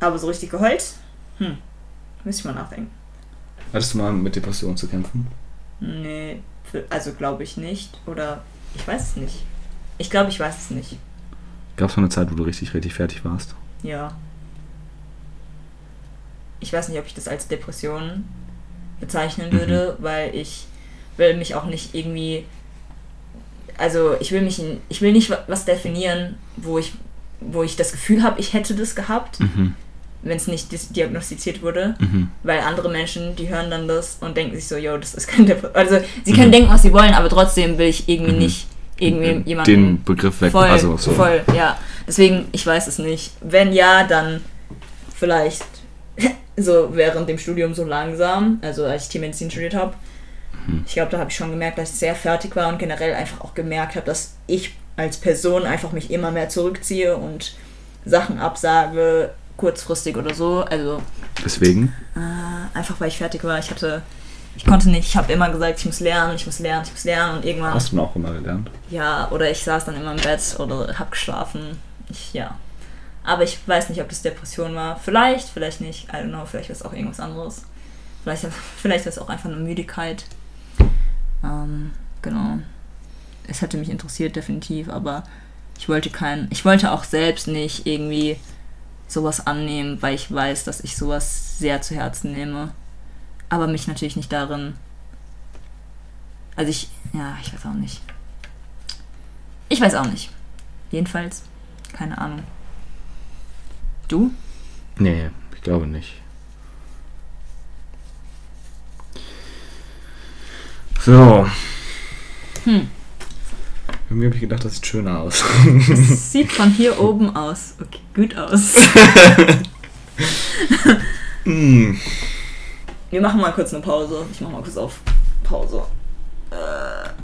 Aber so richtig geheult? Hm. Müsste ich mal nachdenken. Hattest du mal mit Depressionen zu kämpfen? Nee, also glaube ich nicht. Oder ich weiß es nicht. Ich glaube, ich weiß es nicht. Gab es mal eine Zeit, wo du richtig, richtig fertig warst? Ja ich weiß nicht, ob ich das als Depression bezeichnen würde, mhm. weil ich will mich auch nicht irgendwie also ich will mich, in, ich will nicht was definieren, wo ich, wo ich das Gefühl habe, ich hätte das gehabt, Mhm. Wenn es nicht diagnostiziert wurde. Mhm. Weil andere Menschen, die hören dann das und denken sich so, yo, das ist kein Depression. Also sie können denken, was sie wollen, aber trotzdem will ich irgendwie Mhm. nicht irgendwie jemanden Den Begriff weg. voll, also so. voll, ja. Deswegen, ich weiß es nicht. Wenn ja, dann vielleicht so während dem Studium so langsam, also als ich Tiermedizin studiert habe. Mhm. Ich glaube, da habe ich schon gemerkt, dass ich sehr fertig war und generell einfach auch gemerkt habe, dass ich als Person einfach mich immer mehr zurückziehe und Sachen absage, kurzfristig oder so. Also Deswegen. äh, einfach weil ich fertig war. Ich hatte, ich konnte nicht, ich habe immer gesagt, ich muss lernen, ich muss lernen, ich muss lernen und irgendwann Hast du auch immer gelernt? ja, oder ich saß dann immer im Bett oder hab geschlafen. Ich, ja. Aber ich weiß nicht, ob das Depression war. Vielleicht, vielleicht nicht. I don't know, vielleicht war es auch irgendwas anderes. Vielleicht, vielleicht war es auch einfach eine Müdigkeit. Ähm, genau. Es hätte mich interessiert, definitiv, aber ich wollte kein. Ich wollte auch selbst nicht irgendwie sowas annehmen, weil ich weiß, dass ich sowas sehr zu Herzen nehme. Aber mich natürlich nicht darin. Also ich. Ja, ich weiß auch nicht. Ich weiß auch nicht. Jedenfalls, keine Ahnung. Du? Nee, ich glaube nicht. So. Hm. Irgendwie habe ich gedacht, das sieht schöner aus. Es sieht von hier oben aus. Okay, gut aus. Hm. Wir machen mal kurz eine Pause. Ich mach mal kurz auf Pause.